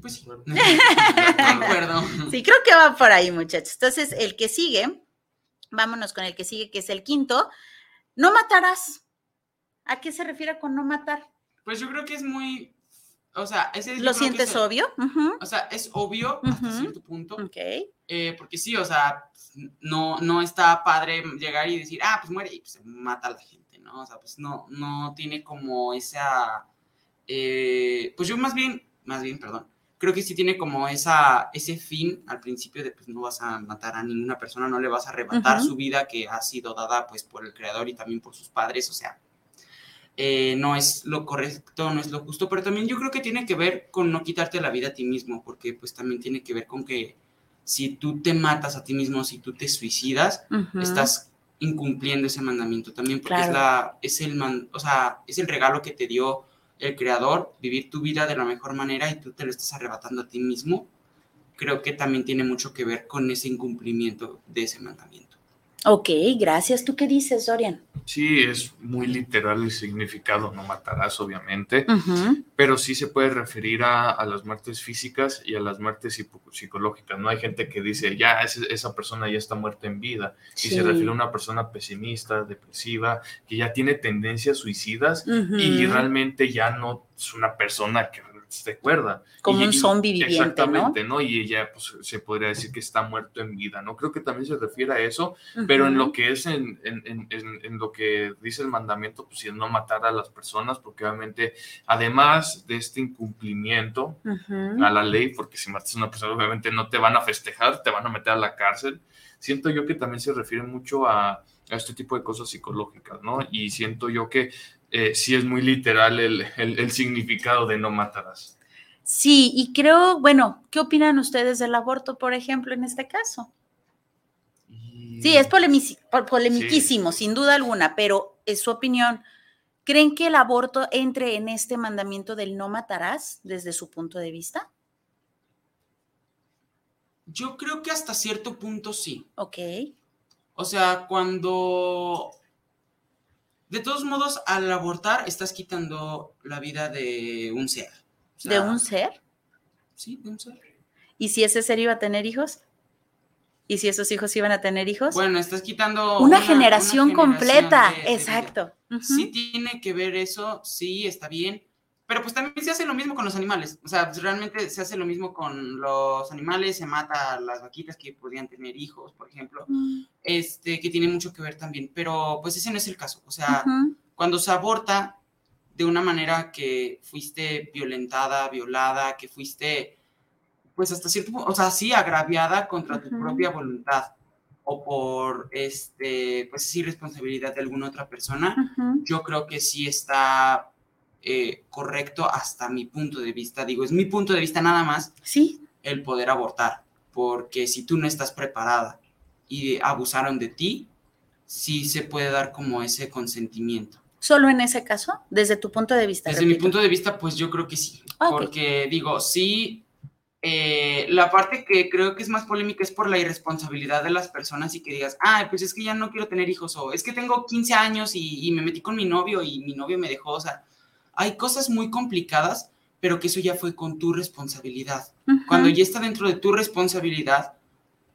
Pues sí. de acuerdo. Sí, creo que va por ahí, muchachos. Entonces, el que sigue, vámonos con el que sigue, que es el quinto, no matarás. ¿A qué se refiere con no matar? Pues yo creo que es muy, o sea, ese ¿Lo sientes obvio? O sea, es obvio hasta cierto punto. Ok. Eh, porque sí, o sea, no, no está padre llegar y decir, ah, pues muere y pues se mata a la gente, ¿no? O sea, pues no, no tiene como esa, eh, pues yo más bien, más bien, perdón, creo que sí tiene como esa, ese fin al principio de pues no vas a matar a ninguna persona, no le vas a arrebatar su vida que ha sido dada pues por el creador y también por sus padres, o sea, eh, no es lo correcto, no es lo justo, pero también yo creo que tiene que ver con no quitarte la vida a ti mismo, porque pues también tiene que ver con que si tú te matas a ti mismo, si tú te suicidas, estás incumpliendo ese mandamiento también, porque es, la, es, el man, o sea, es el regalo que te dio el creador, vivir tu vida de la mejor manera y tú te lo estás arrebatando a ti mismo, creo que también tiene mucho que ver con ese incumplimiento de ese mandamiento. Ok, gracias. ¿Tú qué dices, Dorian? Sí, es muy literal el significado, no matarás, obviamente, pero sí se puede referir a, las muertes físicas y a las muertes psicológicas. No hay gente que dice, ya, esa persona ya está muerta en vida, y se refiere a una persona pesimista, depresiva, que ya tiene tendencias suicidas y realmente ya no es una persona que se acuerda. Como un zombie viviente, Exactamente, ¿no? Y ella, pues, se podría decir que está muerto en vida, ¿no? Creo que también se refiere a eso, pero en lo que es, en, en, en, lo que dice el mandamiento, pues, es no matar a las personas, porque obviamente, además de este incumplimiento a la ley, porque si matas a una persona, obviamente no te van a festejar, te van a meter a la cárcel, siento yo que también se refiere mucho a, a este tipo de cosas psicológicas, ¿no? Y siento yo que eh, sí es muy literal el, significado de no matarás. Sí, y creo, bueno, ¿qué opinan ustedes del aborto, por ejemplo, en este caso? Sí, es polemiquísimo, sin duda alguna, pero es su opinión. ¿Creen que el aborto entre en este mandamiento del no matarás desde su punto de vista? Yo creo que hasta cierto punto sí. Ok. O sea, cuando de todos modos, al abortar estás quitando la vida de un ser. ¿De un ser? Sí, de un ser. ¿Y si ese ser iba a tener hijos? ¿Y si esos hijos iban a tener hijos? Bueno, estás quitando... Una, generación, completa, exacto. Sí tiene que ver eso, sí, está bien, Pero pues también se hace lo mismo con los animales. O sea, pues, realmente se hace lo mismo con los animales, se mata a las vaquitas que podían tener hijos, por ejemplo, Mm. este, que tiene mucho que ver también. Pero pues ese no es el caso. O sea, cuando se aborta de una manera que fuiste violentada, violada, que fuiste, pues hasta cierto punto, o sea, sí, agraviada contra tu propia voluntad o por, este, pues sí, responsabilidad de alguna otra persona, yo creo que sí está eh, correcto hasta mi punto de vista. Digo, es mi punto de vista nada más Sí, el poder abortar, porque si tú no estás preparada y abusaron de ti, sí se puede dar como ese consentimiento. solo en ese caso, desde tu punto de vista. Desde mi punto de vista, pues yo creo que sí, porque digo, sí, eh, la parte que creo que es más polémica es por la irresponsabilidad de las personas y que digas, ah, pues es que ya no quiero tener hijos, o es que tengo 15 años y, y me metí con mi novio y mi novio me dejó, o sea, hay cosas muy complicadas, pero que eso ya fue con tu responsabilidad. Cuando ya está dentro de tu responsabilidad,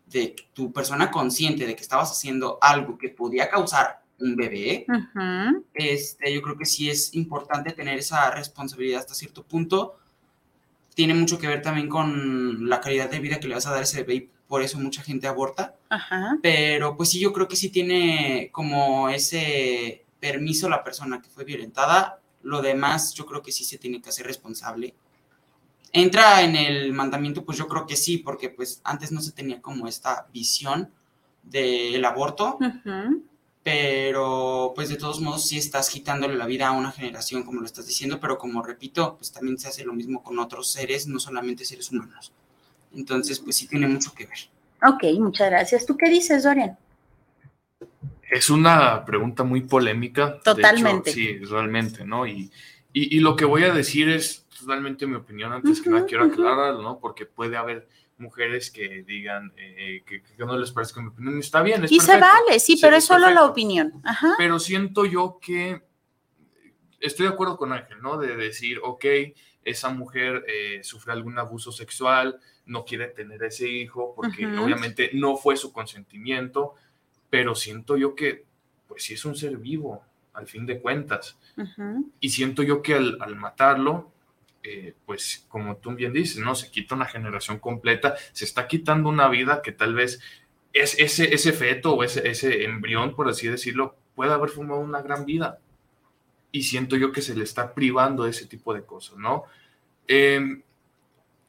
de tu persona consciente de que estabas haciendo algo que podía causar un bebé, Ujú. este, yo creo que sí es importante tener esa responsabilidad hasta cierto punto. Tiene mucho que ver también con la calidad de vida que le vas a dar a ese bebé y por eso mucha gente aborta. Pero pues sí, yo creo que sí tiene como ese permiso la persona que fue violentada. Lo demás, yo creo que sí se tiene que hacer responsable. Entra en el mandamiento, pues yo creo que sí, porque pues antes no se tenía como esta visión del aborto, pero pues de todos modos sí estás quitándole la vida a una generación, como lo estás diciendo, pero como repito, pues también se hace lo mismo con otros seres, no solamente seres humanos. Entonces, pues sí tiene mucho que ver. Ok, muchas gracias. ¿Tú qué dices, Dorian? Es una pregunta muy polémica. de hecho, Totalmente. sí, realmente, ¿no? Y, y, y lo que voy a decir es totalmente mi opinión. Antes que nada, quiero aclararlo, ¿no? Porque puede haber mujeres que digan eh, que, que no les parezca mi opinión. Está bien, es Y se vale, sí, pero es solo la opinión. Ajá. Pero siento yo que estoy de acuerdo con Ángel, ¿no? De decir, ok, esa mujer eh, sufre algún abuso sexual, no quiere tener ese hijo porque obviamente no fue su consentimiento, pero siento yo que, pues sí es un ser vivo, al fin de cuentas. Y siento yo que al, al matarlo, eh, pues como tú bien dices, ¿no? Se quita una generación completa, se está quitando una vida que tal vez es, ese, ese feto o ese, ese embrión, por así decirlo, puede haber formado una gran vida. Y siento yo que se le está privando de ese tipo de cosas, ¿no? Eh,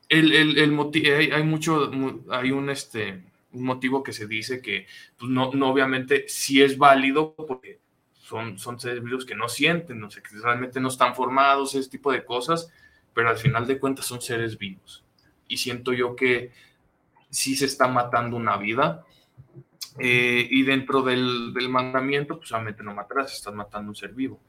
el, el, el hay, hay mucho, mu- hay un, este, un motivo que se dice que, pues no, no obviamente sí es válido porque son, son seres vivos que no sienten, no sé, que realmente no están formados, ese tipo de cosas, pero al final de cuentas son seres vivos. Y siento yo que sí se está matando una vida. eh, y dentro del, del mandamiento, pues obviamente no matarás, estás matando un ser vivo.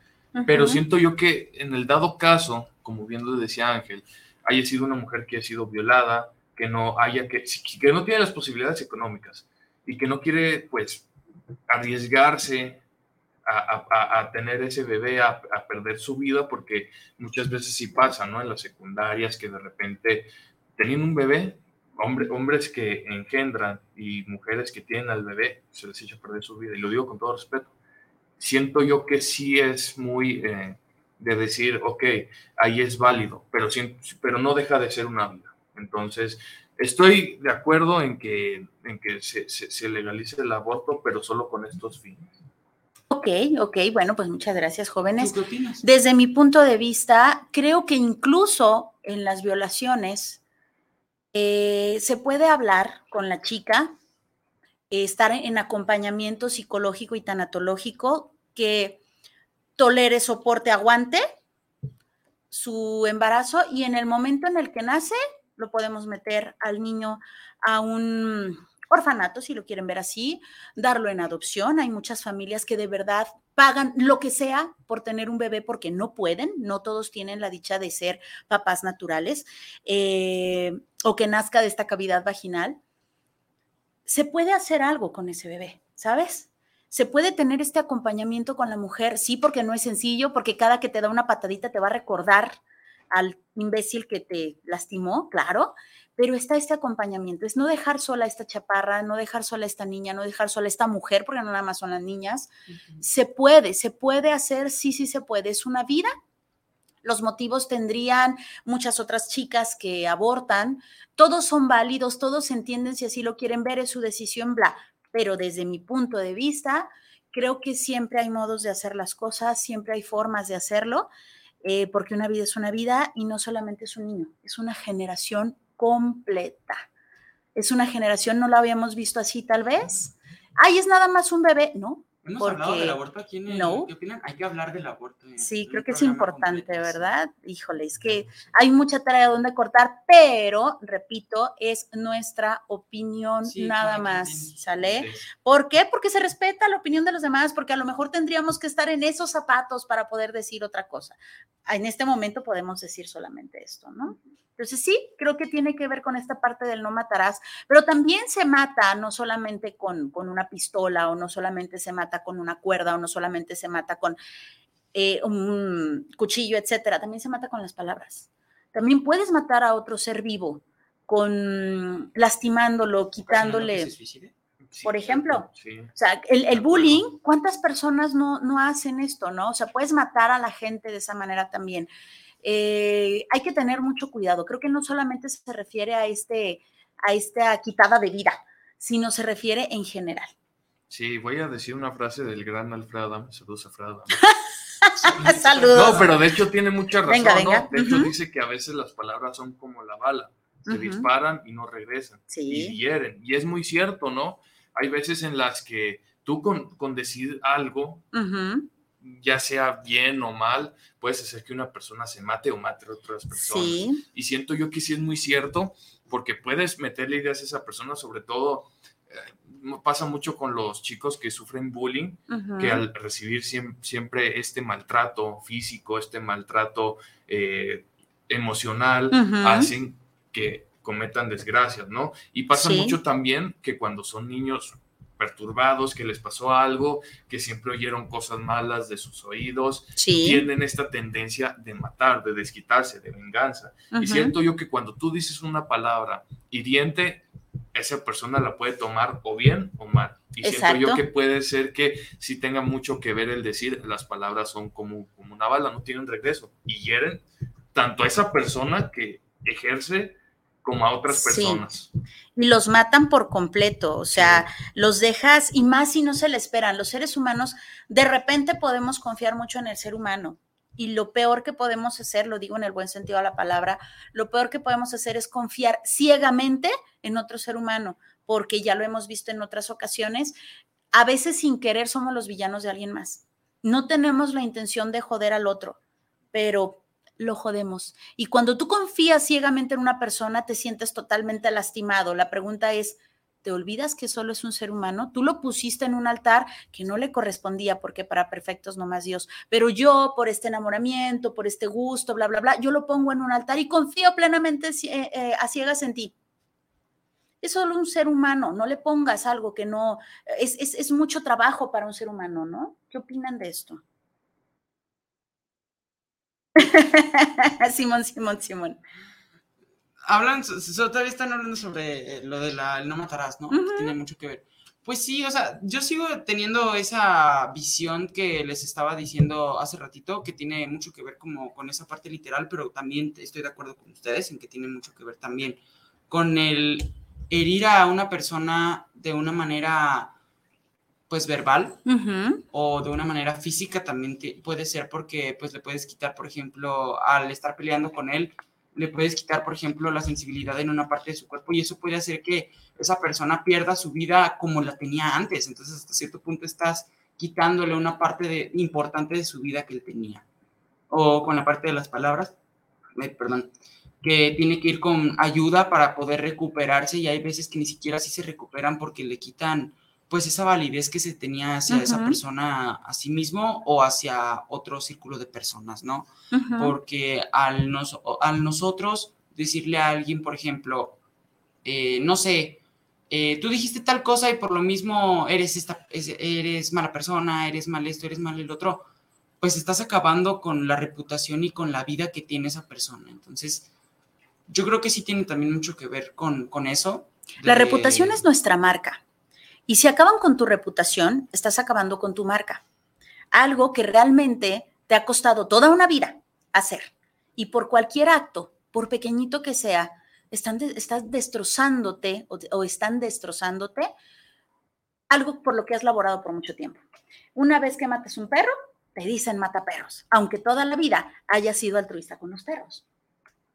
Pero siento yo que en el dado caso, como bien lo decía Ángel, haya sido una mujer que ha sido violada, que no haya que, que no tiene las posibilidades económicas y que no quiere pues arriesgarse a, a- tener ese bebé, a, perder su vida, porque muchas veces sí pasa, ¿no? En las secundarias que de repente teniendo un bebé, hombre, hombres que engendran y mujeres que tienen al bebé, se les echa a perder su vida. Y lo digo con todo respeto siento yo que sí es muy eh, de decir, ok, ahí es válido, pero, pero no deja de ser una vida. Entonces, estoy de acuerdo en que, en que se, se- se legalice el aborto, pero solo con estos fines. Ok, ok, bueno, pues muchas gracias, jóvenes. ¿Tú qué opinas? Desde mi punto de vista, creo que incluso en las violaciones eh, se puede hablar con la chica, eh, estar en acompañamiento psicológico y tanatológico que tolere, soporte, aguante su embarazo y en el momento en el que nace lo podemos meter al niño a un orfanato, si lo quieren ver así, darlo en adopción. Hay muchas familias que de verdad pagan lo que sea por tener un bebé porque no pueden, no todos tienen la dicha de ser papás naturales eh, o que nazca de esta cavidad vaginal. Se puede hacer algo con ese bebé, ¿sabes? Se puede tener este acompañamiento con la mujer, sí, porque no es sencillo, porque cada que te da una patadita te va a recordar al imbécil que te lastimó, claro, pero está este acompañamiento, es no dejar sola a esta chaparra, no dejar sola a esta niña, no dejar sola a esta mujer, porque no nada más son las niñas. Se puede, se puede hacer, sí, sí se puede, es una vida los motivos tendrían muchas otras chicas que abortan. Todos son válidos, todos entienden si así lo quieren ver, es su decisión, bla. Pero desde mi punto de vista, creo que siempre hay modos de hacer las cosas, siempre hay formas de hacerlo, eh, porque una vida es una vida y no solamente es un niño, es una generación completa. Es una generación, no la habíamos visto así tal vez. Ay, es nada más un bebé, ¿no? ¿Hemos hablado del aborto aquí en el, no. ¿Qué opinan? Hay que hablar del aborto. Sí, creo que es importante, ¿verdad? Híjole, es que hay mucha tarea donde cortar, pero, repito, es nuestra opinión nada más, ¿sale? ¿Por qué? Porque se respeta la opinión de los demás, porque a lo mejor tendríamos que estar en esos zapatos para poder decir otra cosa. En este momento podemos decir solamente esto, ¿no? Entonces sí, creo que tiene que ver con esta parte del no matarás, pero también se mata no solamente con, con una pistola o no solamente se mata con una cuerda o no solamente se mata con eh, un cuchillo, etcétera, también se mata con las palabras. También puedes matar a otro ser vivo con lastimándolo, quitándole. por ejemplo, o sea, el, el, bullying, ¿cuántas personas no, no hacen esto, no? O sea, puedes matar a la gente de esa manera también. Eh, hay que tener mucho cuidado. Creo que no solamente se refiere a, este, a esta quitada de vida, sino se refiere en general. Sí, voy a decir una frase del gran Alfredo Adame. Saludos, Alfredo Saludos. No, pero de hecho tiene mucha razón. ¿no? De hecho dice que a veces las palabras son como la bala. Se disparan y no regresan. Y hieren. Y es muy cierto, ¿no? Hay veces en las que tú con, con decir algo, ya sea bien o mal, puedes hacer que una persona se mate o mate a otras personas. Y siento yo que sí es muy cierto, porque puedes meterle ideas a esa persona, sobre todo eh, pasa mucho con los chicos que sufren bullying, que al recibir siempre, este maltrato físico, este maltrato eh, emocional, hacen que cometan desgracias, ¿no? Y pasa mucho también que cuando son niños perturbados, que les pasó algo, que siempre oyeron cosas malas de sus oídos, tienen esta tendencia de matar, de desquitarse, de venganza. Y siento yo que cuando tú dices una palabra hiriente, esa persona la puede tomar o bien o mal. Y siento yo que puede ser que si tenga mucho que ver el decir, las palabras son como, como una bala, no tienen regreso y hieren tanto a esa persona que ejerce como a otras personas. Y los matan por completo, o sea, los dejas, y más si no se le esperan. Los seres humanos, de repente podemos confiar mucho en el ser humano. Y lo peor que podemos hacer, lo digo en el buen sentido de la palabra, lo peor que podemos hacer es confiar ciegamente en otro ser humano, porque ya lo hemos visto en otras ocasiones, a veces sin querer somos los villanos de alguien más. No tenemos la intención de joder al otro, pero lo jodemos. Y cuando tú confías ciegamente en una persona, te sientes totalmente lastimado. La pregunta es, ¿te olvidas que solo es un ser humano? Tú lo pusiste en un altar que no le correspondía porque para perfectos no más Dios. Pero yo, por este enamoramiento, por este gusto, bla, bla, bla, yo lo pongo en un altar y confío plenamente eh, eh, a ciegas en ti. Es solo un ser humano, no le pongas algo que no, es, es mucho trabajo para un ser humano, ¿no? ¿Qué opinan de esto? Simón, Simón, Simón. Hablan, todavía están hablando sobre eh, lo de la no matarás, ¿no? tiene mucho que ver. Pues sí, o sea, yo sigo teniendo esa visión que les estaba diciendo hace ratito, que tiene mucho que ver como con esa parte literal, pero también estoy de acuerdo con ustedes en que tiene mucho que ver también con el herir a una persona de una manera pues verbal o de una manera física también puede ser porque pues le puedes quitar, por ejemplo, al estar peleando con él, le puedes quitar, por ejemplo, la sensibilidad en una parte de su cuerpo y eso puede hacer que esa persona pierda su vida como la tenía antes. Entonces, hasta cierto punto estás quitándole una parte de, importante de su vida que él tenía. O con la parte de las palabras, perdón, que tiene que ir con ayuda para poder recuperarse y hay veces que ni siquiera así se recuperan porque le quitan pues esa validez que se tenía hacia esa persona a sí mismo o hacia otro círculo de personas, ¿no? Porque al, nos, al nosotros decirle a alguien, por ejemplo, eh, no sé, eh, tú dijiste tal cosa y por lo mismo eres, esta, eres mala persona, eres mal esto, eres mal el otro, pues estás acabando con la reputación y con la vida que tiene esa persona. Entonces, yo creo que sí tiene también mucho que ver con, con eso. La reputación es nuestra marca. Y si acaban con tu reputación, estás acabando con tu marca. Algo que realmente te ha costado toda una vida hacer. Y por cualquier acto, por pequeñito que sea, están estás destrozándote o, están destrozándote algo por lo que has laborado por mucho tiempo. Una vez que mates un perro, te dicen mata perros, aunque toda la vida hayas sido altruista con los perros.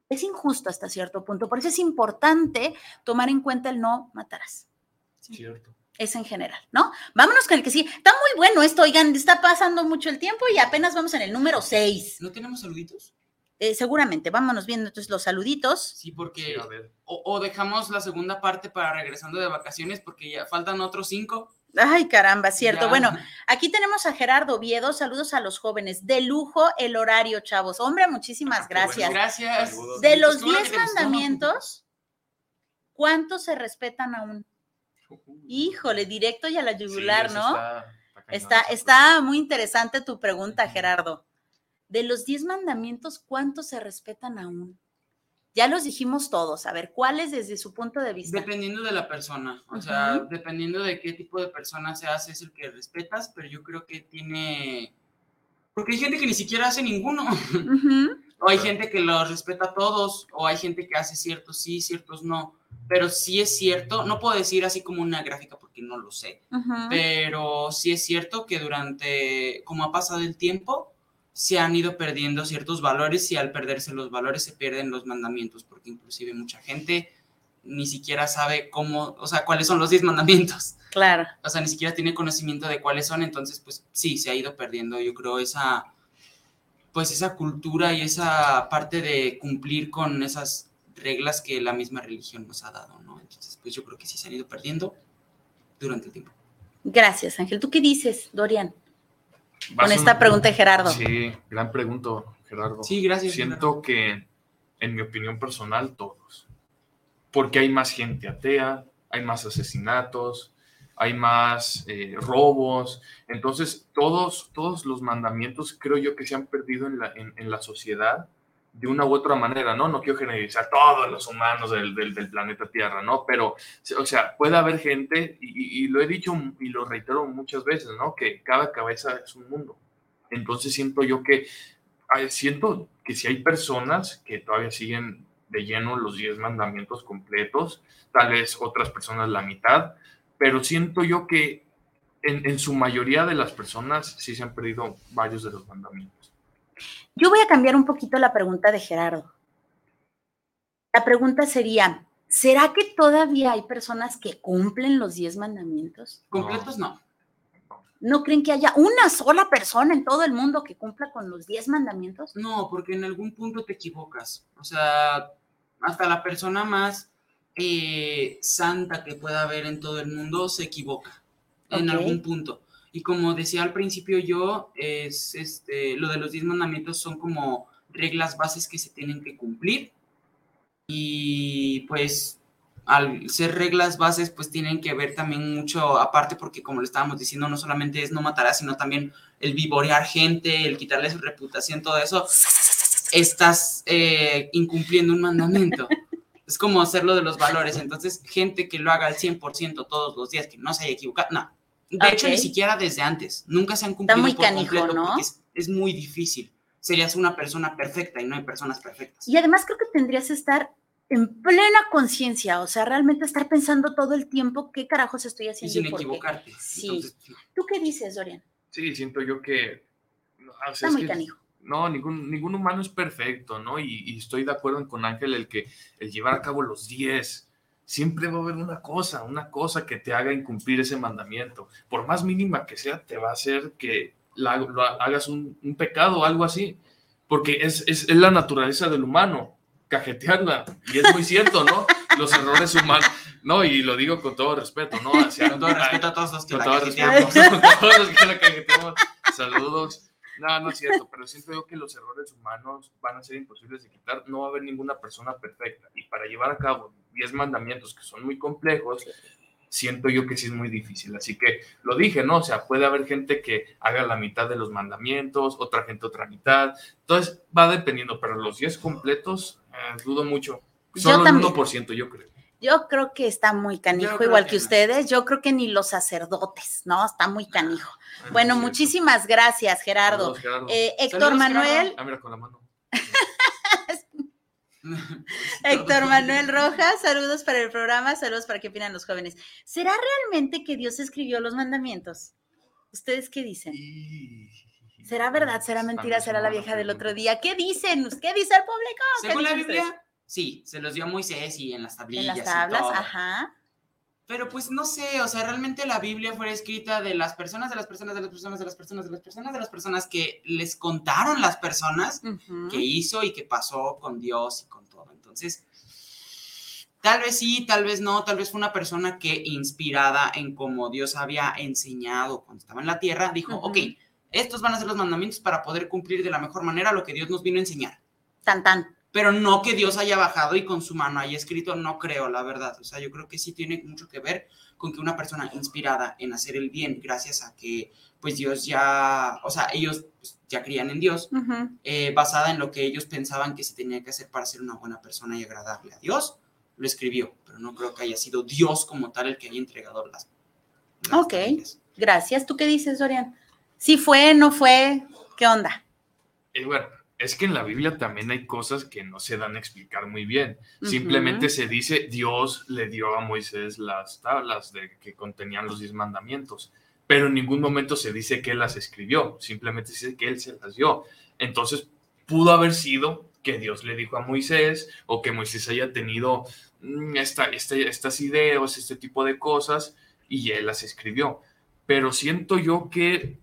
Es injusto hasta cierto punto, por eso es importante tomar en cuenta el no matarás. Cierto. Es en general, ¿no? Vámonos con el que sí. Está muy bueno esto, oigan, está pasando mucho el tiempo y apenas vamos en el número 6. ¿No tenemos saluditos? Eh, seguramente, vámonos viendo entonces los saluditos. Sí, porque. o, dejamos la segunda parte para regresando de vacaciones, porque ya faltan otros cinco. Ay, caramba, cierto. Bueno, aquí tenemos a Gerardo Viedo. Saludos a los jóvenes. De lujo el horario, chavos. Hombre, muchísimas ah, gracias. gracias. De los diez mandamientos, ¿cuántos se respetan aún? Híjole, directo y a la yugular, ¿no? está, está muy interesante tu pregunta, Gerardo de los diez mandamientos, ¿cuántos se respetan aún? Ya los dijimos todos, a ver, ¿cuáles desde su punto de vista? Dependiendo de la persona, o sea, dependiendo de qué tipo de persona se hace es el que respetas, pero yo creo que tiene... Porque hay gente que ni siquiera hace ninguno. o hay gente que los respeta a todos, o hay gente que hace ciertos sí, ciertos no. Pero sí es cierto, no puedo decir así como una gráfica porque no lo sé, pero sí es cierto que durante, como ha pasado el tiempo, se han ido perdiendo ciertos valores y al perderse los valores se pierden los mandamientos, porque inclusive mucha gente ni siquiera sabe cómo, o sea, cuáles son los diez mandamientos. Claro. O sea, ni siquiera tiene conocimiento de cuáles son, entonces, pues sí, se ha ido perdiendo, yo creo, esa, pues esa cultura y esa parte de cumplir con esas reglas que la misma religión nos ha dado, ¿no? Entonces, pues yo creo que sí se han ido perdiendo durante el tiempo. Gracias, Ángel. ¿Tú qué dices, Dorian? con esta pregunta de Gerardo. Sí, gran pregunta, Gerardo. Sí, gracias. Siento que, en mi opinión personal, todos. Porque hay más gente atea, hay más asesinatos, hay más eh, robos. Entonces, todos, todos los mandamientos creo yo que se han perdido en la, en la sociedad de una u otra manera, ¿no? No quiero generalizar todos los humanos del, del, planeta Tierra, ¿no? Pero, o sea, puede haber gente, y, lo he dicho y lo reitero muchas veces, ¿no? Que cada cabeza es un mundo. Entonces siento yo que, siento que si hay personas que todavía siguen de lleno los 10 mandamientos completos, tal vez otras personas la mitad, pero siento yo que en, en su mayoría de las personas sí se han perdido varios de los mandamientos. Yo voy a cambiar un poquito la pregunta de Gerardo. La pregunta sería, ¿será que todavía hay personas que cumplen los diez mandamientos? Completos no. ¿No creen que haya una sola persona en todo el mundo que cumpla con los diez mandamientos? No, porque en algún punto te equivocas. O sea, hasta la persona más eh, santa que pueda haber en todo el mundo se equivoca en algún punto. Y como decía al principio yo, es este, lo de los diez mandamientos son como reglas bases que se tienen que cumplir. Y pues al ser reglas bases, pues tienen que ver también mucho aparte, porque como le estábamos diciendo, no solamente es no matarás, sino también el vivorear gente, el quitarle su reputación, todo eso, estás eh, incumpliendo un mandamiento. Es como hacerlo de los valores. Entonces, gente que lo haga al 100% todos los días, que no se haya equivocado, no, de hecho, ni siquiera desde antes. Nunca se han cumplido Está muy canijo, ¿no? Es, muy difícil. Serías una persona perfecta y no hay personas perfectas. Y además creo que tendrías que estar en plena conciencia, o sea, realmente estar pensando todo el tiempo qué carajos estoy haciendo. Y sin equivocarte. Sí. ¿Tú qué dices, Dorian? Sí, siento yo que... Está muy canijo. No, ningún, ningún humano es perfecto, ¿no? Y, y, estoy de acuerdo con Ángel el que el llevar a cabo los 10, siempre va a haber una cosa, una cosa que te haga incumplir ese mandamiento. Por más mínima que sea, te va a hacer que hagas un, pecado o algo así. Porque es, es, la naturaleza del humano, cajetearla. Y es muy cierto, ¿no? Los errores humanos. No, y lo digo con todo respeto, ¿no? con todo respeto a todos los que la cajeteamos. todos los que la cajeteamos. Saludos. No, no es cierto, pero siento yo que los errores humanos van a ser imposibles de quitar. No va a haber ninguna persona perfecta. Y para llevar a cabo 10 mandamientos que son muy complejos, siento yo que sí es muy difícil. Así que lo dije, ¿no? O sea, puede haber gente que haga la mitad de los mandamientos, otra gente otra mitad. Entonces va dependiendo, pero los 10 completos, eh, dudo mucho. Solo el 1%, yo creo. Yo creo que está muy canijo, igual que, ustedes. Yo creo que ni los sacerdotes, ¿no? Está muy canijo. Bueno, muchísimas gracias, Gerardo. Eh, Héctor Manuel. Ah, mira, con la mano. Héctor Manuel Rojas, saludos para el programa, saludos para qué opinan los jóvenes. ¿Será realmente que Dios escribió los mandamientos? ¿Ustedes qué dicen? ¿Será verdad? ¿Será mentira? ¿Será la vieja del otro día? ¿Qué dicen? ¿Qué dice el público? Según la Biblia, sí, se los dio a Moisés y en las tablillas. En las tablas, ajá. Pero pues no sé, o sea, realmente la Biblia fue escrita de las personas, de las personas, de las personas, de las personas, de las personas, de las personas que les contaron las personas que hizo y que pasó con Dios y con todo. Entonces, tal vez sí, tal vez no, tal vez fue una persona que inspirada en cómo Dios había enseñado cuando estaba en la tierra, dijo, ok, estos van a ser los mandamientos para poder cumplir de la mejor manera lo que Dios nos vino a enseñar. Tan, tan pero no que Dios haya bajado y con su mano haya escrito, no creo, la verdad. O sea, yo creo que sí tiene mucho que ver con que una persona inspirada en hacer el bien, gracias a que, pues Dios ya, o sea, ellos pues, ya creían en Dios, eh, basada en lo que ellos pensaban que se tenía que hacer para ser una buena persona y agradable a Dios, lo escribió, pero no creo que haya sido Dios como tal el que haya entregado las. ok, gracias. ¿Tú qué dices, Dorian? ¿Sí fue, no fue? ¿Qué onda? Eh, bueno, es que en la Biblia también hay cosas que no se dan a explicar muy bien. Simplemente se dice, Dios le dio a Moisés las tablas de, que contenían los diez mandamientos, pero en ningún momento se dice que él las escribió, simplemente se dice que él se las dio. Entonces, pudo haber sido que Dios le dijo a Moisés o que Moisés haya tenido mm, esta, este, estas ideas, este tipo de cosas, y él las escribió. Pero siento yo que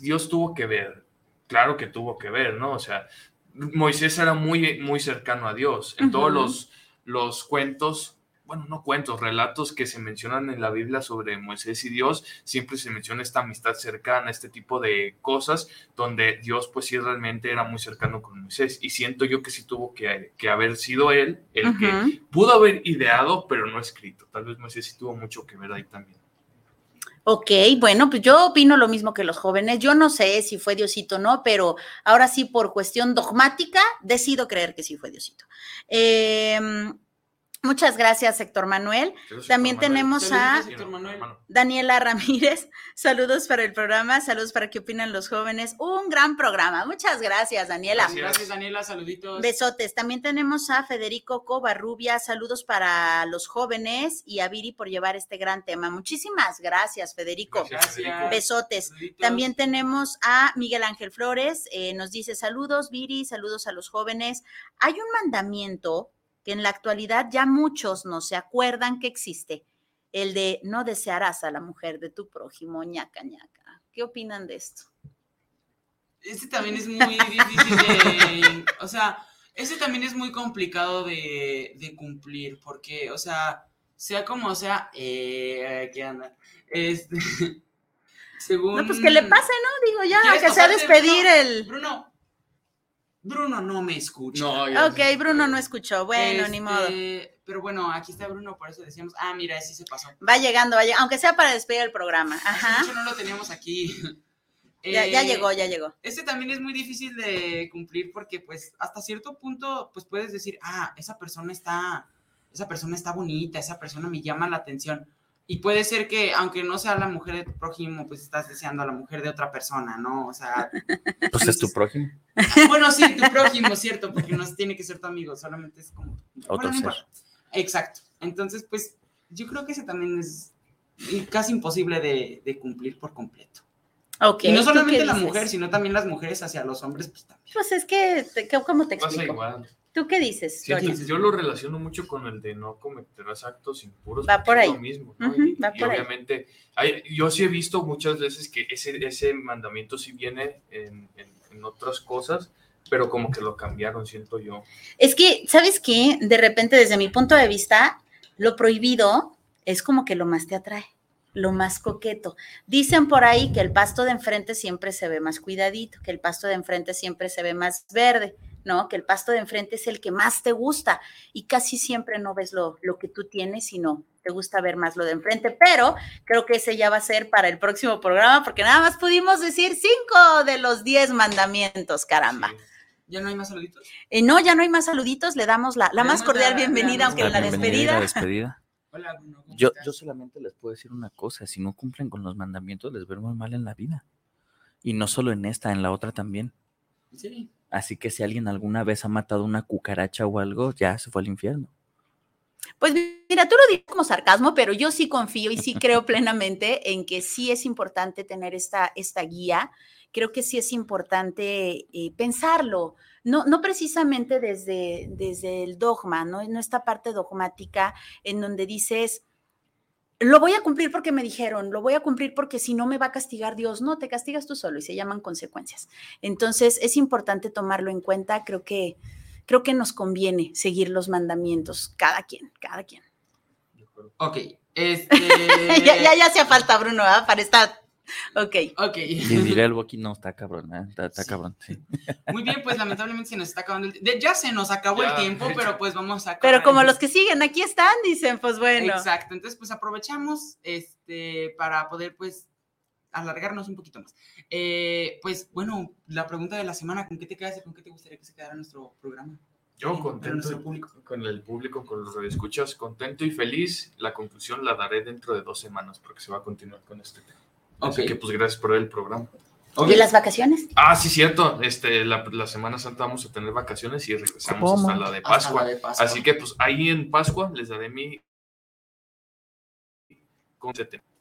Dios tuvo que ver claro que tuvo que ver, ¿no? O sea, Moisés era muy, muy cercano a Dios. En todos los, los cuentos, bueno, no cuentos, relatos que se mencionan en la Biblia sobre Moisés y Dios, siempre se menciona esta amistad cercana, este tipo de cosas, donde Dios pues sí realmente era muy cercano con Moisés. Y siento yo que sí tuvo que, que haber sido él el que pudo haber ideado, pero no escrito. Tal vez Moisés sí tuvo mucho que ver ahí también. Ok, bueno, pues yo opino lo mismo que los jóvenes. Yo no sé si fue Diosito o no, pero ahora sí, por cuestión dogmática, decido creer que sí fue Diosito. Eh, Muchas gracias, Héctor Manuel. También tenemos a Daniela Ramírez. Saludos para el programa, saludos para qué opinan los jóvenes. Un gran programa. Muchas gracias, Daniela. Gracias, Daniela. Saluditos. Besotes. También tenemos a Federico Covarrubia. Saludos para los jóvenes y a Viri por llevar este gran tema. Muchísimas gracias, Federico. Gracias. Besotes. También tenemos a Miguel Ángel Flores. Eh, nos dice saludos, Viri, saludos a los jóvenes. Hay un mandamiento que en la actualidad ya muchos no se acuerdan que existe, el de no desearás a la mujer de tu prójimo, ñaca, ñaca. ¿Qué opinan de esto? Este también es muy difícil de, o sea, este también es muy complicado de, cumplir, porque, o sea, sea como sea, eh, ¿qué anda? Este, según... No, pues que le pase, ¿no? Digo, ya, que sea despedir el... Bruno, Bruno no me escucha. ok, Bruno no escuchó. Bueno, ni modo. Este, pero bueno, aquí está Bruno, por eso decíamos, ah, mira, sí se pasó. Va llegando, va llegando, aunque sea para despedir el programa. Ajá. Hace no lo teníamos aquí. ya, ya, eh, llegó, ya llegó. Este también es muy difícil de cumplir porque, pues, hasta cierto punto, pues puedes decir, ah, esa persona está, esa persona está bonita, esa persona me llama la atención y puede ser que, aunque no sea la mujer de tu prójimo, pues estás deseando a la mujer de otra persona, ¿no? O sea. Pues es tu prójimo. Bueno, sí, tu prójimo, cierto, porque no tiene que ser tu amigo, solamente es como. Otro ser. Exacto. Entonces, pues, yo creo que ese también es casi imposible de, cumplir por completo. Okay, y no solamente la mujer, sino también las mujeres hacia los hombres, pues también. Pues es que, ¿cómo te explico? Pasa igual. ¿Tú qué dices? yo lo relaciono mucho con el de no cometerás actos impuros. Va por ahí. mismo, y, obviamente, yo sí he visto muchas veces que ese, ese mandamiento sí viene en, otras cosas, pero como que lo cambiaron, siento yo. Es que, ¿sabes qué? De repente, desde mi punto de vista, lo prohibido es como que lo más te atrae lo más coqueto. Dicen por ahí que el pasto de enfrente siempre se ve más cuidadito, que el pasto de enfrente siempre se ve más verde. ¿No? Que el pasto de enfrente es el que más te gusta y casi siempre no ves lo, lo que tú tienes, sino te gusta ver más lo de enfrente, pero creo que ese ya va a ser para el próximo programa porque nada más pudimos decir cinco de los diez mandamientos, caramba. ¿Ya no hay más saluditos? Eh, no, ya no hay más saluditos, le damos la, más cordial bienvenida, aunque en la despedida. despedida. Hola, yo, yo solamente les puedo decir una cosa, si no cumplen con los mandamientos les veo muy mal en la vida. Y no solo en esta, en la otra también. Sí. Así que si alguien alguna vez ha matado una cucaracha o algo, ya se fue al infierno. Pues mira, tú lo dices como sarcasmo, pero yo sí confío y sí creo plenamente en que sí es importante tener esta, esta guía. Creo que sí es importante eh, pensarlo, no, no precisamente desde, desde el dogma, ¿no? no esta parte dogmática en donde dices, lo voy a cumplir porque me dijeron, lo voy a cumplir porque si no me va a castigar Dios. No, te castigas tú solo y se llaman consecuencias. Entonces, es importante tomarlo en cuenta. Creo que, creo que nos conviene seguir los mandamientos, cada quien, cada quien. Ok. Este... ya, ya, ya hacía falta, Bruno, para estar Ok. Ok. Y diré el Boqui, no, está cabrón, ¿eh? está, cabrón. Muy bien, pues lamentablemente se nos está acabando el tiempo. Ya se nos acabó el tiempo, pero pues vamos a. Pero como los que siguen aquí están, dicen, pues bueno. Exacto, entonces pues aprovechamos este para poder pues alargarnos un poquito más. Eh, pues bueno, la pregunta de la semana, ¿con qué te quedas y con qué te gustaría que se quedara nuestro programa? Yo contento público. con el público, con los escuchas, contento y feliz. La conclusión la daré dentro de dos semanas porque se va a continuar con este tema. Así que pues gracias por ver el programa. ¿Y las vacaciones? Ah, sí, cierto. Este, la, la, Semana Santa vamos a tener vacaciones y regresamos hasta la, de Pascua. Así que, pues, ahí en Pascua les daré mi...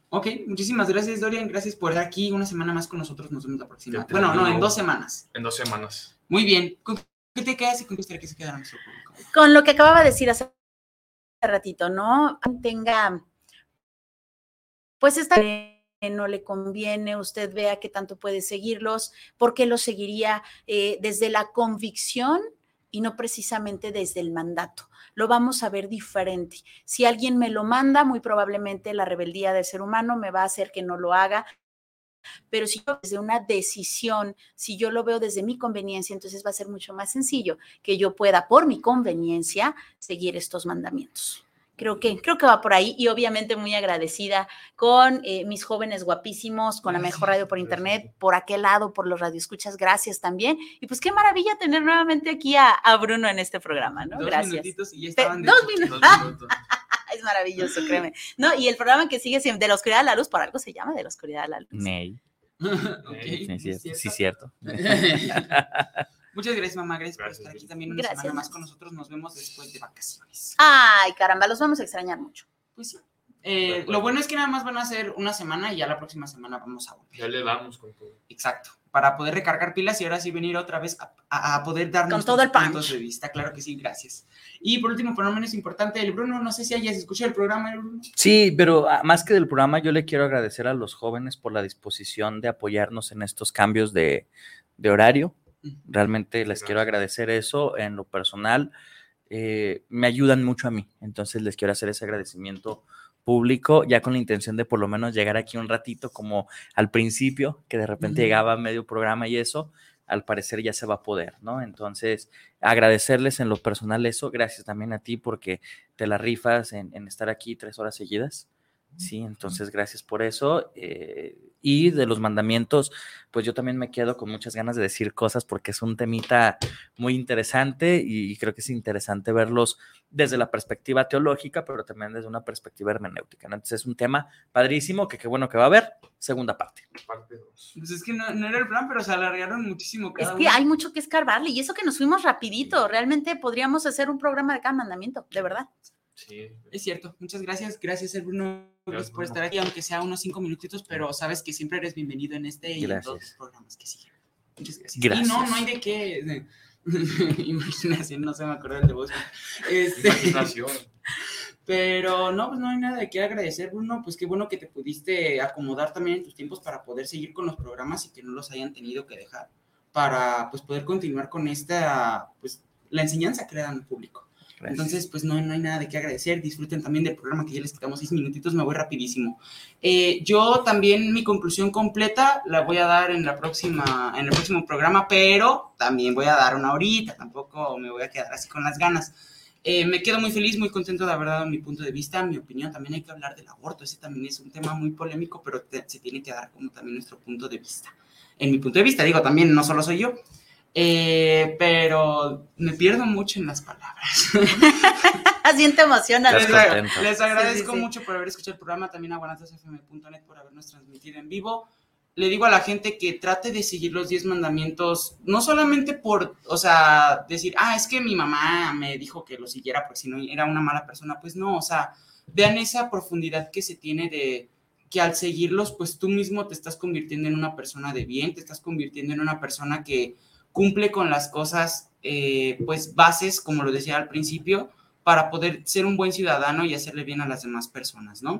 Ok, muchísimas gracias, Dorian. Gracias por estar aquí una semana más con nosotros. Nos vemos la próxima. Bueno, no, en dos semanas. En dos semanas. Muy bien. ¿Con qué te quedas y con qué gustaría que se quedara nuestro público? Con lo que acababa de decir hace ratito, ¿no? Tenga, pues, esta no le conviene, usted vea qué tanto puede seguirlos, porque lo seguiría eh, desde la convicción y no precisamente desde el mandato. Lo vamos a ver diferente. Si alguien me lo manda, muy probablemente la rebeldía del ser humano me va a hacer que no lo haga. Pero si yo desde una decisión, si yo lo veo desde mi conveniencia, entonces va a ser mucho más sencillo que yo pueda, por mi conveniencia, seguir estos mandamientos. Creo que, creo que va por ahí y obviamente muy agradecida con eh, mis jóvenes guapísimos, con la mejor radio por internet, por aquel lado, por los radioescuchas, gracias también. Y pues qué maravilla tener nuevamente aquí a, Bruno en este programa, ¿no? Dos gracias. Minutitos y ya estaban dos, minutos. es maravilloso, créeme. No, y el programa que sigue de la oscuridad a la luz, por algo se llama de la oscuridad a la luz. Ney. okay, sí, cierto. Muchas gracias, mamá. Gracias, por estar aquí también una semana más con nosotros. Nos vemos después de vacaciones. Ay, caramba, los vamos a extrañar mucho. Pues sí. Eh, lo bueno es que nada más van a ser una semana y ya la próxima semana vamos a volver. Ya le damos con todo. Exacto. Para poder recargar pilas y ahora sí venir otra vez a, poder darnos con todo el puntos de vista. Claro que sí, gracias. Y por último, por lo menos importante, el Bruno, no sé si hayas escuchado el programa, Bruno. Sí, pero ah, más que del programa, yo le quiero agradecer a los jóvenes por la disposición de apoyarnos en estos cambios de, de horario. Realmente les quiero agradecer eso en lo personal. Eh, me ayudan mucho a mí, entonces les quiero hacer ese agradecimiento público, ya con la intención de por lo menos llegar aquí un ratito, como al principio, que de repente llegaba medio programa y eso, al parecer ya se va a poder, ¿no? Entonces, agradecerles en lo personal eso, gracias también a ti porque te la rifas en, en estar aquí tres horas seguidas. Sí, entonces gracias por eso. Eh, y de los mandamientos, pues yo también me quedo con muchas ganas de decir cosas porque es un temita muy interesante y creo que es interesante verlos desde la perspectiva teológica, pero también desde una perspectiva hermenéutica. Entonces es un tema padrísimo que qué bueno que va a haber. Segunda parte. Parte dos. Pues es que no, era el plan, pero se alargaron muchísimo. es que hay mucho que escarbarle y eso que nos fuimos rapidito. Realmente podríamos hacer un programa de cada mandamiento, de verdad. Sí. Es cierto. Muchas gracias. Gracias, Bruno, gracias, por estar aquí, aunque sea unos cinco minutitos, pero sabes que siempre eres bienvenido en este y en todos los programas que siguen. Muchas gracias. Y no, no hay de qué. Imaginación, no se me acuerda de vos. Este, Imaginación. Pero no, pues no hay nada de qué agradecer, Bruno. Pues qué bueno que te pudiste acomodar también en tus tiempos para poder seguir con los programas y que no los hayan tenido que dejar para pues poder continuar con esta, pues la enseñanza que le dan al público. Entonces, pues no, no hay nada de qué agradecer. Disfruten también del programa que ya les quitamos seis minutitos, me voy rapidísimo. Eh, yo también mi conclusión completa la voy a dar en la próxima, en el próximo programa, pero también voy a dar una horita, tampoco me voy a quedar así con las ganas. Eh, me quedo muy feliz, muy contento de haber dado mi punto de vista, mi opinión. También hay que hablar del aborto, ese también es un tema muy polémico, pero se tiene que dar como también nuestro punto de vista. En mi punto de vista, digo, también no solo soy yo. Eh, pero me pierdo mucho en las palabras. Así te emociona. Les, les agradezco mucho por haber escuchado el programa, también a guanatosfm.net por habernos transmitido en vivo. le digo a la gente que trate de seguir los 10 mandamientos, no solamente por, o sea, decir, ah, es que mi mamá me dijo que lo siguiera porque si no era una mala persona, pues no, o sea, vean esa profundidad que se tiene de que al seguirlos, pues tú mismo te estás convirtiendo en una persona de bien, te estás convirtiendo en una persona que cumple con las cosas, eh, pues bases, como lo decía al principio, para poder ser un buen ciudadano y hacerle bien a las demás personas, ¿no?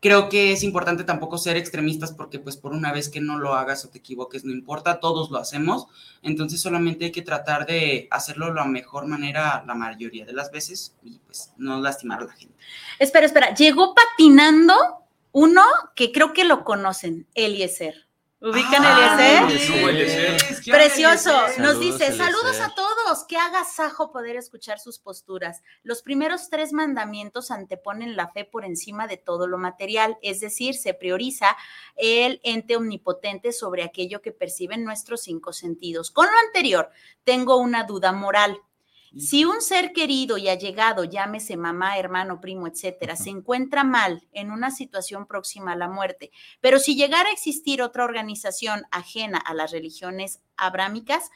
Creo que es importante tampoco ser extremistas porque pues por una vez que no lo hagas o te equivoques, no importa, todos lo hacemos, entonces solamente hay que tratar de hacerlo la mejor manera la mayoría de las veces y pues no lastimar a la gente. Espera, espera, llegó patinando uno que creo que lo conocen, Eliezer. ¿Ubican Ah, Eliezer? Eliezer. Precioso. Eliezer. Nos Saludos, dice, Eliezer. saludos a todos. Qué agasajo poder escuchar sus posturas. Los primeros tres mandamientos anteponen la fe por encima de todo lo material, es decir, se prioriza el ente omnipotente sobre aquello que perciben nuestros cinco sentidos. Con lo anterior, tengo una duda moral. Si un ser querido y allegado, llámese mamá, hermano, primo, etcétera, se encuentra mal en una situación próxima a la muerte, pero si llegara a existir otra organización ajena a las religiones abrámicas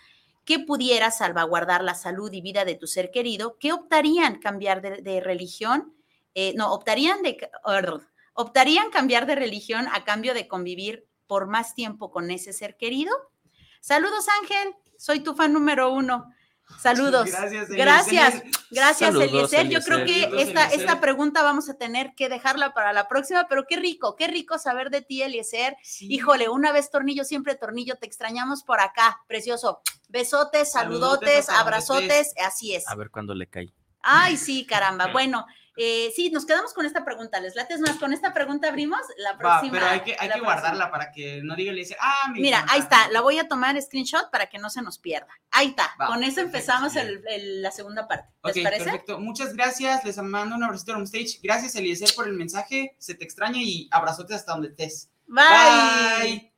que pudiera salvaguardar la salud y vida de tu ser querido, ¿qué optarían cambiar de, de religión? Eh, no, optarían de optarían cambiar de religión a cambio de convivir por más tiempo con ese ser querido. Saludos, Ángel. Soy tu fan número uno. Saludos. Gracias, Eliezer. Gracias, gracias, Saludos, Eliezer. Yo creo que Saludos, esta, Eliezer. esta pregunta vamos a tener que dejarla para la próxima, pero qué rico, qué rico saber de ti, Eliezer. Sí. Híjole, una vez tornillo, siempre tornillo, te extrañamos por acá, precioso. Besotes, saludotes, Saludotes, abrazotes, así es. A ver cuándo le cae. Ay, sí, caramba. Bueno, eh, sí, nos quedamos con esta pregunta. ¿Les lates más? Con esta pregunta abrimos la Va, próxima. pero hay que, hay que guardarla para que no diga Eliezer, ah, me Mira, encanta". ahí está, la voy a tomar screenshot para que no se nos pierda. Ahí está, Va, con eso perfecto, empezamos bien. el- el- la segunda parte. ¿Les parece? perfecto. Muchas gracias. Les mando un abracito on stage. Gracias, Eliezer, por el mensaje. Se te extraña y abrazotes hasta donde estés. Bye.